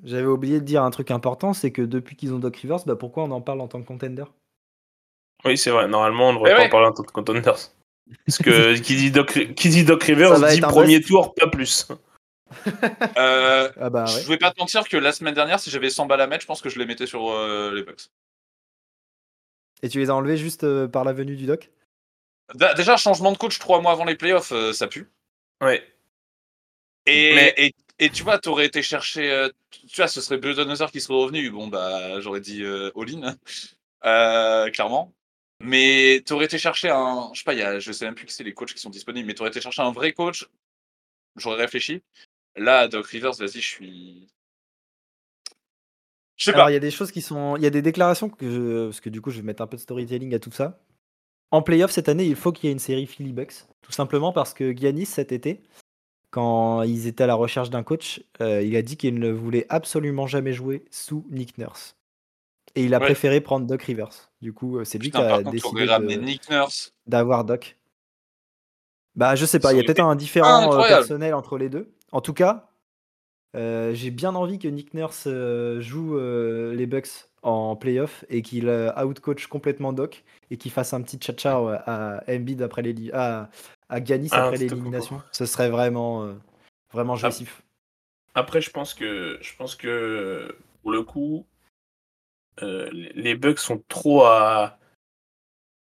J'avais oublié de dire un truc important, c'est que depuis qu'ils ont Doc Rivers, bah pourquoi on en parle en tant que contender? Oui, c'est vrai. Normalement, on ne devrait Eh pas ouais. en parler en tant que contenders. Parce que <laughs> qui dit Doc, qui dit Doc Rivers dit premier tour, pas plus. Euh, <laughs> Ah bah ouais. Je vais pas te mentir que la semaine dernière, si j'avais 100 balles à mettre, je pense que je les mettais sur euh, les Bucks. Et tu les as enlevés juste euh, par la venue du Doc? Déjà, changement de coach trois mois avant les playoffs, euh, ça pue. Ouais. Et, Mais- et, et tu vois, t'aurais été chercher. euh, tu vois, ce serait Budenholzer qui serait revenu. Bon, bah, j'aurais dit euh, all-in, euh, clairement. Mais t'aurais été chercher un. Je sais même plus qui c'est les coachs qui sont disponibles, mais t'aurais été chercher un vrai coach. J'aurais réfléchi. Là, Doc Rivers, vas-y, je suis. Je sais Alors pas. il y a des choses qui sont. Il y a des déclarations que je. Parce que du coup, je vais mettre un peu de storytelling à tout ça. En playoff cette année, il faut qu'il y ait une série Philly Bucks. Tout simplement parce que Giannis, cet été, quand ils étaient à la recherche d'un coach, euh, il a dit qu'il ne voulait absolument jamais jouer sous Nick Nurse. Et il a Ouais. préféré prendre Doc Rivers. Du coup, euh, c'est lui qui a décidé d'avoir Doc. Bah, je sais pas, il y a peut-être un différent euh, personnel entre les deux. En tout cas, euh, j'ai bien envie que Nick Nurse euh, joue les Bucks en playoff et qu'il outcoach complètement Doc et qu'il fasse un petit ouais, à Embiid après à, à Giannis Ah, après l'élimination. Ce serait vraiment, euh, vraiment jouissif. Après, je pense que je pense que pour le coup, euh, les- Bucks sont trop à.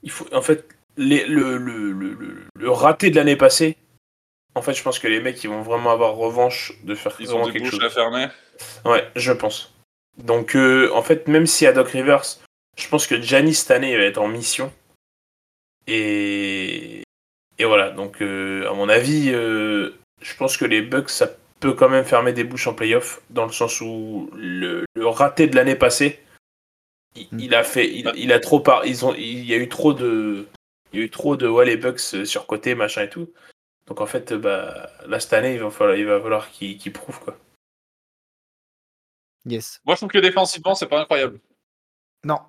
Il faut en fait les- le, le, le, le- le raté de l'année passée. En fait, je pense que les mecs ils vont vraiment avoir revanche de faire Ils ont des quelque bouches chose. à fermer. Ouais, je pense. Donc, euh, en fait, même si à Doc Rivers, je pense que Giannis cette année il va être en mission. Et, et voilà. Donc, euh, à mon avis, euh, je pense que les Bucks, ça peut quand même fermer des bouches en playoff, dans le sens où le, le raté de l'année passée, il, Mm. il a fait, il, il a trop par, ils ont, il y a eu trop de, il y a eu trop de ouais les Bucks euh, surcotés machin et tout. Donc en fait, bah là cette année, il va falloir, il va falloir qu'ils qu'ils prouvent quoi. Yes. Moi, je trouve que défensivement, c'est pas incroyable. Non,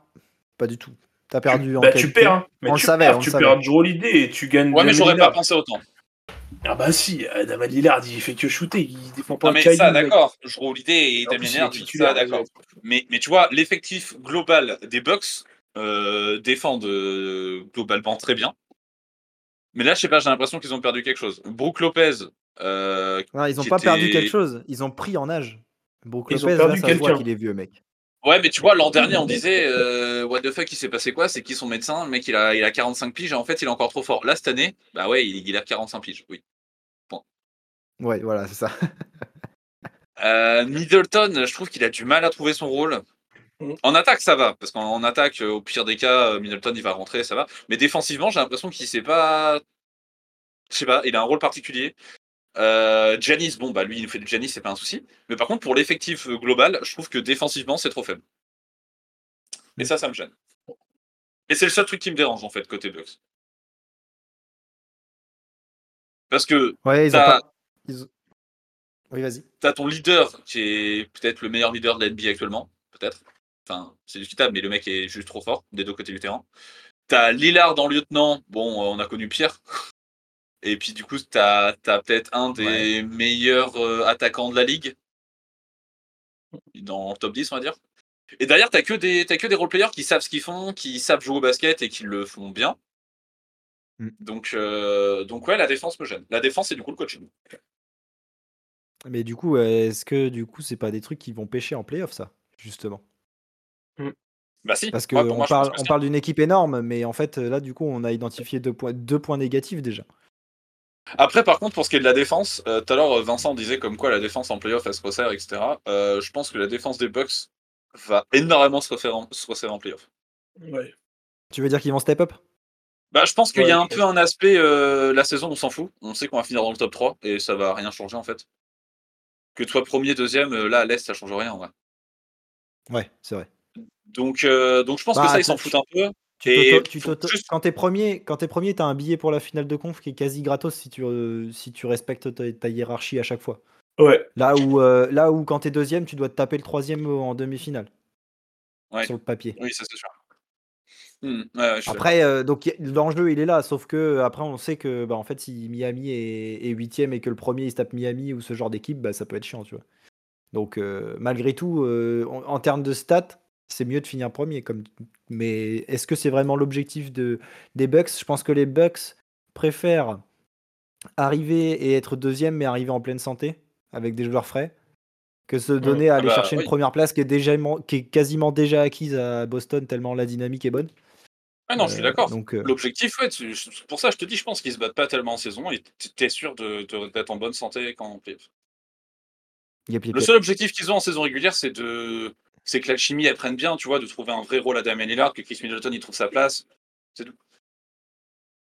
pas du tout. T'as perdu en Bah, tu perds, hein. mais On le tu savait, perds, on tu savait. perds Joe Holiday et tu gagnes. Ouais, mais j'aurais pas pensé autant. Ah bah si, Damien Lillard, il fait que shooter, il défend pas Non, le mais ça, d'accord. Je roule l'idée et En Damien Lillard, titulaire, ça, d'accord. Mais, mais tu vois, l'effectif global des Bucks euh, défendent euh, globalement très bien. Mais là, je sais pas, j'ai l'impression qu'ils ont perdu quelque chose. Brook Lopez. euh, Non, ils ont pas perdu quelque chose. Ils ont pris en âge. Brook Ils ont Lopez, perdu là, ça se voit quelqu'un. qu'il est vieux, mec. Ouais, mais tu vois, l'an dernier, on disait euh, What the fuck, il s'est passé quoi? C'est qui son médecin? Le mec, il a, il a 45 piges et en fait, il est encore trop fort. Là, cette année, bah ouais, il, il a 45 piges, oui. Ouais, voilà, c'est ça. <laughs> Euh, Middleton, je trouve qu'il a du mal à trouver son rôle. Mm. En attaque, ça va, parce qu'en en attaque, euh, au pire des cas, euh, Middleton, il va rentrer, ça va. Mais défensivement, j'ai l'impression qu'il sait pas. Je sais pas, il a un rôle particulier. Euh, Janis, bon, bah lui, il nous fait du Janis, c'est pas un souci. Mais par contre, pour l'effectif euh, global, je trouve que défensivement, c'est trop faible. Et ça, ça me gêne. Et c'est le seul truc qui me dérange, en fait, côté Bucks. Parce que Ouais, ils ont pas. ils Oui, vas-y. t'as ton leader qui est peut-être le meilleur leader de la NBA actuellement, peut-être. Enfin, c'est discutable, mais le mec est juste trop fort des deux côtés du terrain. T'as Lillard en lieutenant, bon, euh, on a connu Pierre. Et puis du coup, t'as as, peut-être un des meilleurs euh, attaquants de la ligue. Dans le top 10, on va dire. Et derrière, t'as que des, t'as que des roleplayers qui savent ce qu'ils font, qui savent jouer au basket et qui le font bien. Mm. Donc, euh, donc ouais, la défense me gêne. La défense, c'est du coup le coaching. Mais du coup, euh, est-ce que du coup, c'est pas des trucs qui vont pêcher en playoff, ça, justement? Bah si. Parce qu'on parle, on parle d'une équipe énorme, mais en fait, là, du coup, on a identifié deux points, deux points négatifs déjà. Après, par contre, pour ce qui est de la défense, euh, tout à l'heure, Vincent disait comme quoi la défense en playoff, elle se resserre, etc. Euh, je pense que la défense des Bucks va énormément se resserrer en, se resserrer en playoff. Ouais. Tu veux dire qu'ils vont step up? Bah, je pense qu'il Ouais, y a un peu un aspect, euh, la saison, on s'en fout. On sait qu'on va finir dans le top 3 et ça va rien changer en fait. Que toi premier, deuxième, là à l'Est, ça change rien. Ouais. Ouais, c'est vrai. Donc, euh, donc je pense Bah, que ça, ils s'en foutent un peu. Tu tu juste- Quand t'es premier, quand t'es premier, t'as un billet pour la finale de conf qui est quasi gratos si tu, euh, si tu respectes ta, ta hiérarchie à chaque fois. Ouais. Là où, euh, là où quand t'es deuxième, tu dois te taper le troisième en demi-finale Ouais. sur le papier. Oui, ça c'est sûr. Hmm, ouais, je Après, euh, donc l'enjeu il est là, sauf que après on sait que bah, en fait si Miami est, huitième et que le premier il se tape Miami ou ce genre d'équipe, bah, ça peut être chiant, tu vois. Donc euh, malgré tout, en, en termes de stats, c'est mieux de finir premier. Comme... Mais est-ce que c'est vraiment l'objectif de, des Bucks? Je pense que les Bucks préfèrent arriver et être deuxième, mais arriver en pleine santé avec des joueurs frais, que se donner à Ah aller bah, chercher oui. une première place qui est, déjà, qui est quasiment déjà acquise à Boston tellement la dynamique est bonne. Ah non, je suis Euh, d'accord. Donc, euh, L'objectif, ouais, tu- pour ça je te dis, je pense qu'ils se battent pas tellement en saison et t- t'es sûr de- de- d'être en bonne santé quand on yep, yep, Le seul objectif qu'ils ont en saison régulière, c'est de, c'est que l'alchimie elle prenne bien, tu vois, de trouver un vrai rôle à Damien Lillard, que Chris Middleton il trouve sa place.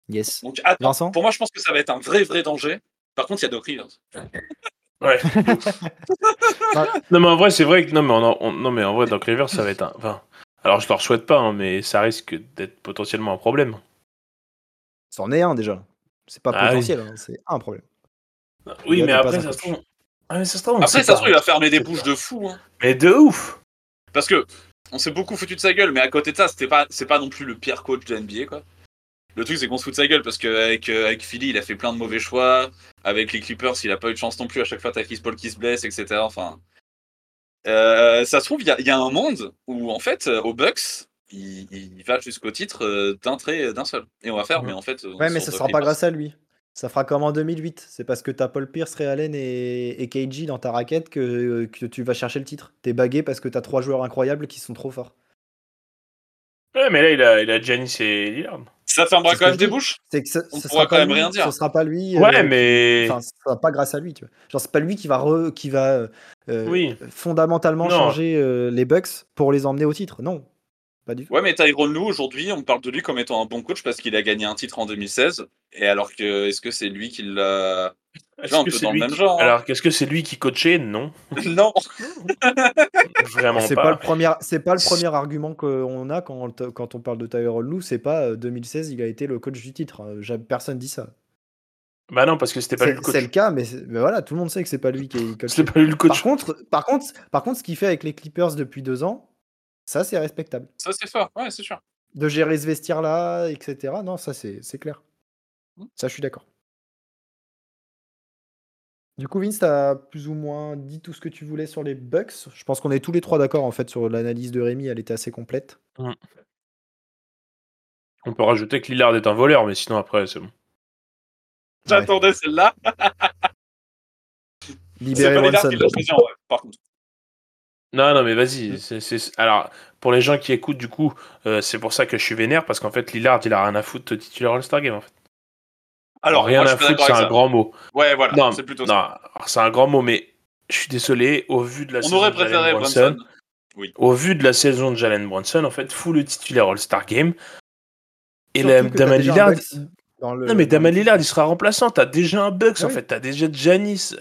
Yes. Donc attends, Vincent pour moi, je pense que ça va être un vrai vrai danger. Par contre, il y a Doc Rivers. Ouais. <laughs> <laughs> Non, mais en vrai, c'est vrai que. Non, mais, on en- on- non, mais en vrai, Doc Rivers, ça va être un. Enfin, alors, je leur souhaite pas, hein, mais ça risque d'être potentiellement un problème. C'en est un déjà. C'est pas Ah oui. potentiel, hein, c'est un problème. Oui, Là, mais après, ça se trouve. Ah, mais ça se trouve. on Après, ça se trouve, il va fermer des C'est bouches de fou. hein. Mais de ouf Parce que on s'est beaucoup foutu de sa gueule, mais à côté de ça, c'était pas, c'est pas non plus le pire coach de NBA, quoi. Le truc, c'est qu'on se fout de sa gueule parce qu'avec avec Philly, il a fait plein de mauvais choix. Avec les Clippers, il a pas eu de chance non plus. À chaque fois, t'as Chris Paul qui se blesse, etc. Enfin, euh, ça se trouve, il y, a- il y a un monde où, en fait, euh, au Bucks, il, il va jusqu'au titre euh, d'un trait, d'un seul. Et on va faire, mais en fait. Ouais, mais ce sera pas grâce à lui. Ça fera comme en 2008. C'est parce que t'as Paul Pierce, Ray Allen et, et KG dans ta raquette que, que tu vas chercher le titre. T'es bagué parce que t'as trois joueurs incroyables qui sont trop forts. Ouais, mais là, il a, il a Giannis et Lillard. Ça que même je des bouches. C'est que ce, On ce pourra sera quand même lui, rien dire. Ce sera pas lui. Ouais, euh, mais. Enfin, ce sera pas grâce à lui, tu vois. Genre, c'est pas lui qui va, re- qui va euh, euh, Oui. fondamentalement Non. changer euh, les Bucks pour les emmener au titre. Non, pas du tout. Ouais, mais Tyrone Lou, aujourd'hui, on parle de lui comme étant un bon coach parce qu'il a gagné un titre en 2016. Et alors que, est-ce que c'est lui qui l'a. Un peu c'est dans le même qui- genre, hein. Alors, qu'est-ce que c'est lui qui coachait? Non. <laughs> non <laughs> Vraiment C'est pas. pas. le premier, c'est pas le premier argument qu'on a quand, on quand on parle de Tyrone Lou. C'est pas euh, 2016, il a été le coach du titre. Euh, Personne dit ça. Bah non, parce que c'était pas lui C'est le coach. c'est le cas, mais, c'est- mais voilà, tout le monde sait que c'est pas lui qui est coach. <laughs> C'était pas lui le Par coach. contre, par contre, par contre, ce qu'il fait avec les Clippers depuis deux ans, ça c'est respectable. Ça, c'est fort, ouais, c'est sûr. De gérer ce vestiaire-là, etc. Non, ça c'est clair. Mm. Ça, je suis d'accord. Du coup, Vince, t'as plus ou moins dit tout ce que tu voulais sur les Bucks. Je pense qu'on est tous les trois d'accord en fait sur l'analyse de Rémi. Elle était assez complète. On peut rajouter que Lillard est un voleur, mais sinon, après, c'est bon. J'attendais celle-là. C'est Libérer en vrai, par contre. Non, non, mais vas-y. c'est- c'est- Alors, pour les gens qui écoutent, du coup, euh, c'est pour ça que je suis vénère, parce qu'en fait, Lillard, il a rien à foutre titulaire All-Star Game, en fait. Alors, rien moi, à foutre, c'est un ça. grand mot. Ouais, voilà, non, c'est plutôt non, ça. c'est un grand mot, mais je suis désolé, au vu de la On saison aurait de Jalen préféré Brunson, Brunson. au vu de la saison de Jalen Brunson, en fait, fou le titulaire All-Star Game. Et la, Damon Lillard, Bucks dans le- Non, mais Damon. Lillard, il sera remplaçant. T'as déjà un Bucks, en Oui. fait. T'as déjà Janis.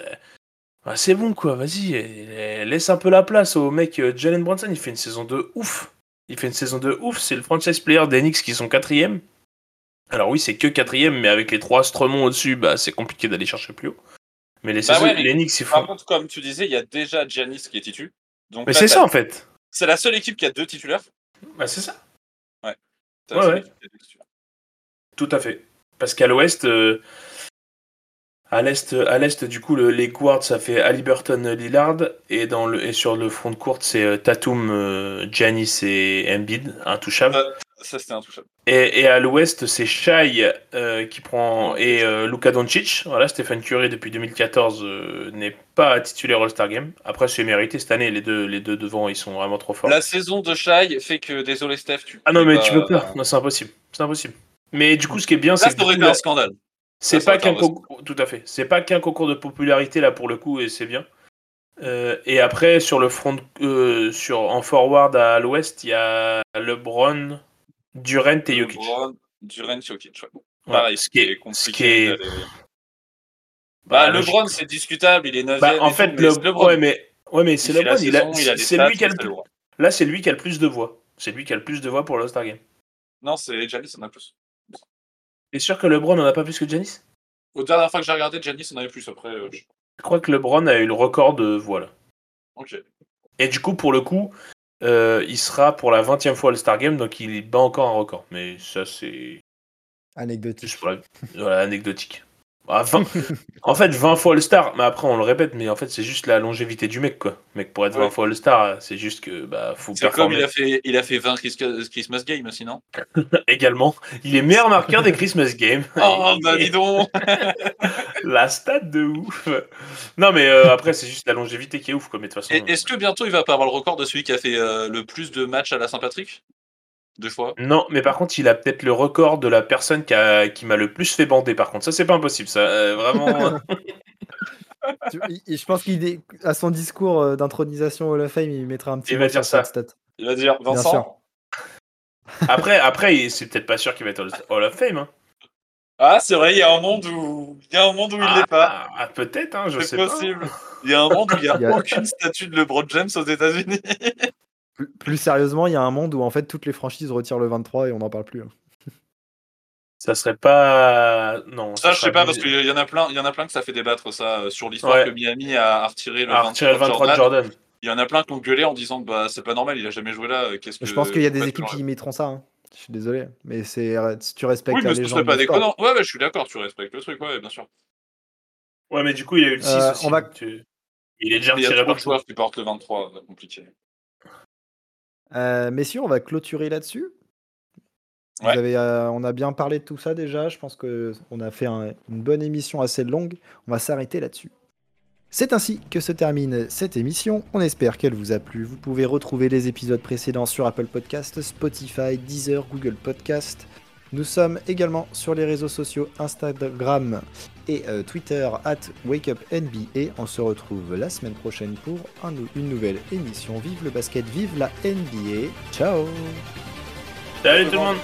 C'est bon, quoi. Vas-y. euh, Laisse un peu la place au mec. euh, Jalen Brunson, il fait une saison de ouf. Il fait une saison de ouf. C'est le franchise player des Knicks qui sont quatrième. Alors oui, c'est que quatrième, mais avec les trois Stremont au-dessus, bah, c'est compliqué d'aller chercher plus haut. Mais les, Bah saisons- ouais, mais les Knicks, ils Par contre, comme tu disais, il y a déjà Giannis qui est titu. Donc Mais c'est ça, en fait. C'est la seule équipe qui a deux titulaires. Bah, c'est ça. Ouais. Tout à fait. Parce qu'à l'ouest, euh, à l'est, à l'est, du coup, le- les guards, ça fait Halliburton, Lillard, et dans le et sur le front de courte, c'est euh, Tatum, euh, Giannis et Embiid, intouchable. Euh, Ça, c'était intouchable. Et, et à l'ouest, c'est Shai euh, qui prend et euh, Luka Doncic. Voilà, Stephen Curry depuis 2014 euh, n'est pas titulaire All-Star Game. Après, c'est mérité cette année. Les deux, les deux devant, ils sont vraiment trop forts. La saison de Shai fait que, désolé Steph, tu Ah non, mais pas- tu peux pas. Non, c'est impossible. C'est impossible. Mais du coup, ce qui est bien, c'est ça aurait été un scandale. C'est Ça, ça pas qu'un va faire concours, tout à fait. C'est pas qu'un concours de popularité là pour le coup et c'est bien. Euh, et après sur le front, euh, sur en forward à l'ouest, il y a LeBron, Durant et Jokic. LeBron, Durant, Jokic. ouais. Ouais, Pareil, ce qui est, compliqué. ce qui est- d'aller- Bah, logique. LeBron, c'est discutable, il est 9 Bah, en fait, le... ouais, mais ouais, mais c'est LeBron. il a- saison, il a les c'est stats, lui qui a le plus-. Là, c'est lui qui a le plus de voix. C'est lui qui a le plus de voix pour l'All-Star Game. Non, c'est Giannis, on a plus. T'es sûr que LeBron en a pas plus que Giannis? Aux dernières fois que j'ai regardé, Giannis en avait plus. Après, euh, je- Je crois que LeBron a eu le record de voix là. ok. Et du coup, pour le coup, euh, il sera pour la 20 e fois All-Star Game, donc il bat encore un record. Mais ça, c'est Anecdotique. juste pour la... voilà, anecdotique. Ah, 20 <laughs> en fait, 20 fois All-Star, mais après on le répète, mais en fait, c'est juste la longévité du mec, quoi. Mec, pour être 20 Ouais. fois All-Star, c'est juste que bah, faut C'est comme performer il a fait, il a fait 20 Chris- Christmas Games aussi, non? <laughs> Également. Il est meilleur marqueur des Christmas Games. <laughs> Oh, bah dis donc La stat de ouf. Non, mais euh, après, c'est juste la longévité qui est ouf, quoi. Mais de toute façon. Est-ce que bientôt il va pas avoir le record de celui qui a fait euh, le plus de matchs à la Saint-Patrick? Deux fois Non, mais par contre, il a peut-être le record de la personne qui, a- qui m'a le plus fait bander. Par contre, ça, c'est pas impossible. Ça, Euh, vraiment. <laughs> Tu- il- Je pense qu'il dé- à son discours euh, d'intronisation Hall of Fame, il mettra un petit Il mot va dire ça. stat. Il va dire Vincent <laughs> après, après, il- c'est peut-être pas sûr qu'il va être Hall- of Fame. Hein. Ah, c'est vrai, il y a un monde où il y a un monde où il l'est pas. Ah, ah, peut-être, hein, je sais C'est possible. Il y a un monde où il n'y a, <laughs> a- aucune statue de LeBron James aux États-Unis. Plus, plus sérieusement, il y a un monde où en fait toutes les franchises retirent le 23 et on n'en parle plus. hein. Ça serait pas. Non. Ça, je serait sais pas, parce qu'il y en a plein, il y en a plein que ça fait débattre ça euh, sur l'histoire Ouais. que Miami a, a retiré le Ah, 23, retirer le 23 de Jordan. Il y en a plein qui ont gueulé en disant que bah, c'est pas normal, il a jamais joué là. euh, Qu'est-ce que Je pense qu'il y a des équipes tu qui mettront ça. hein. Je suis désolé, mais c'est si tu respectes Oui, la mais ce légende serait pas déconnant. Ouais, je suis d'accord, tu respectes le truc, ouais, bien sûr. Ouais, mais du coup, il y a eu le 6 Euh, aussi. on va- euh, Il est déjà a retiré partout. joueurs qui portent le 23, c'est compliqué. Euh, messieurs, on va clôturer là-dessus. Vous Ouais. avez, euh, on a bien parlé de tout ça déjà. Je pense que on a fait un- une bonne émission assez longue. On va s'arrêter là-dessus. C'est ainsi que se termine cette émission. On espère qu'elle vous a plu. Vous pouvez retrouver les épisodes précédents sur Apple Podcast, Spotify, Deezer, Google Podcast. Nous sommes également sur les réseaux sociaux Instagram et euh, Twitter at WakeUpNBA. On se retrouve la semaine prochaine pour une nouvelle émission. Vive le basket, vive la NBA. Ciao Salut tout le monde.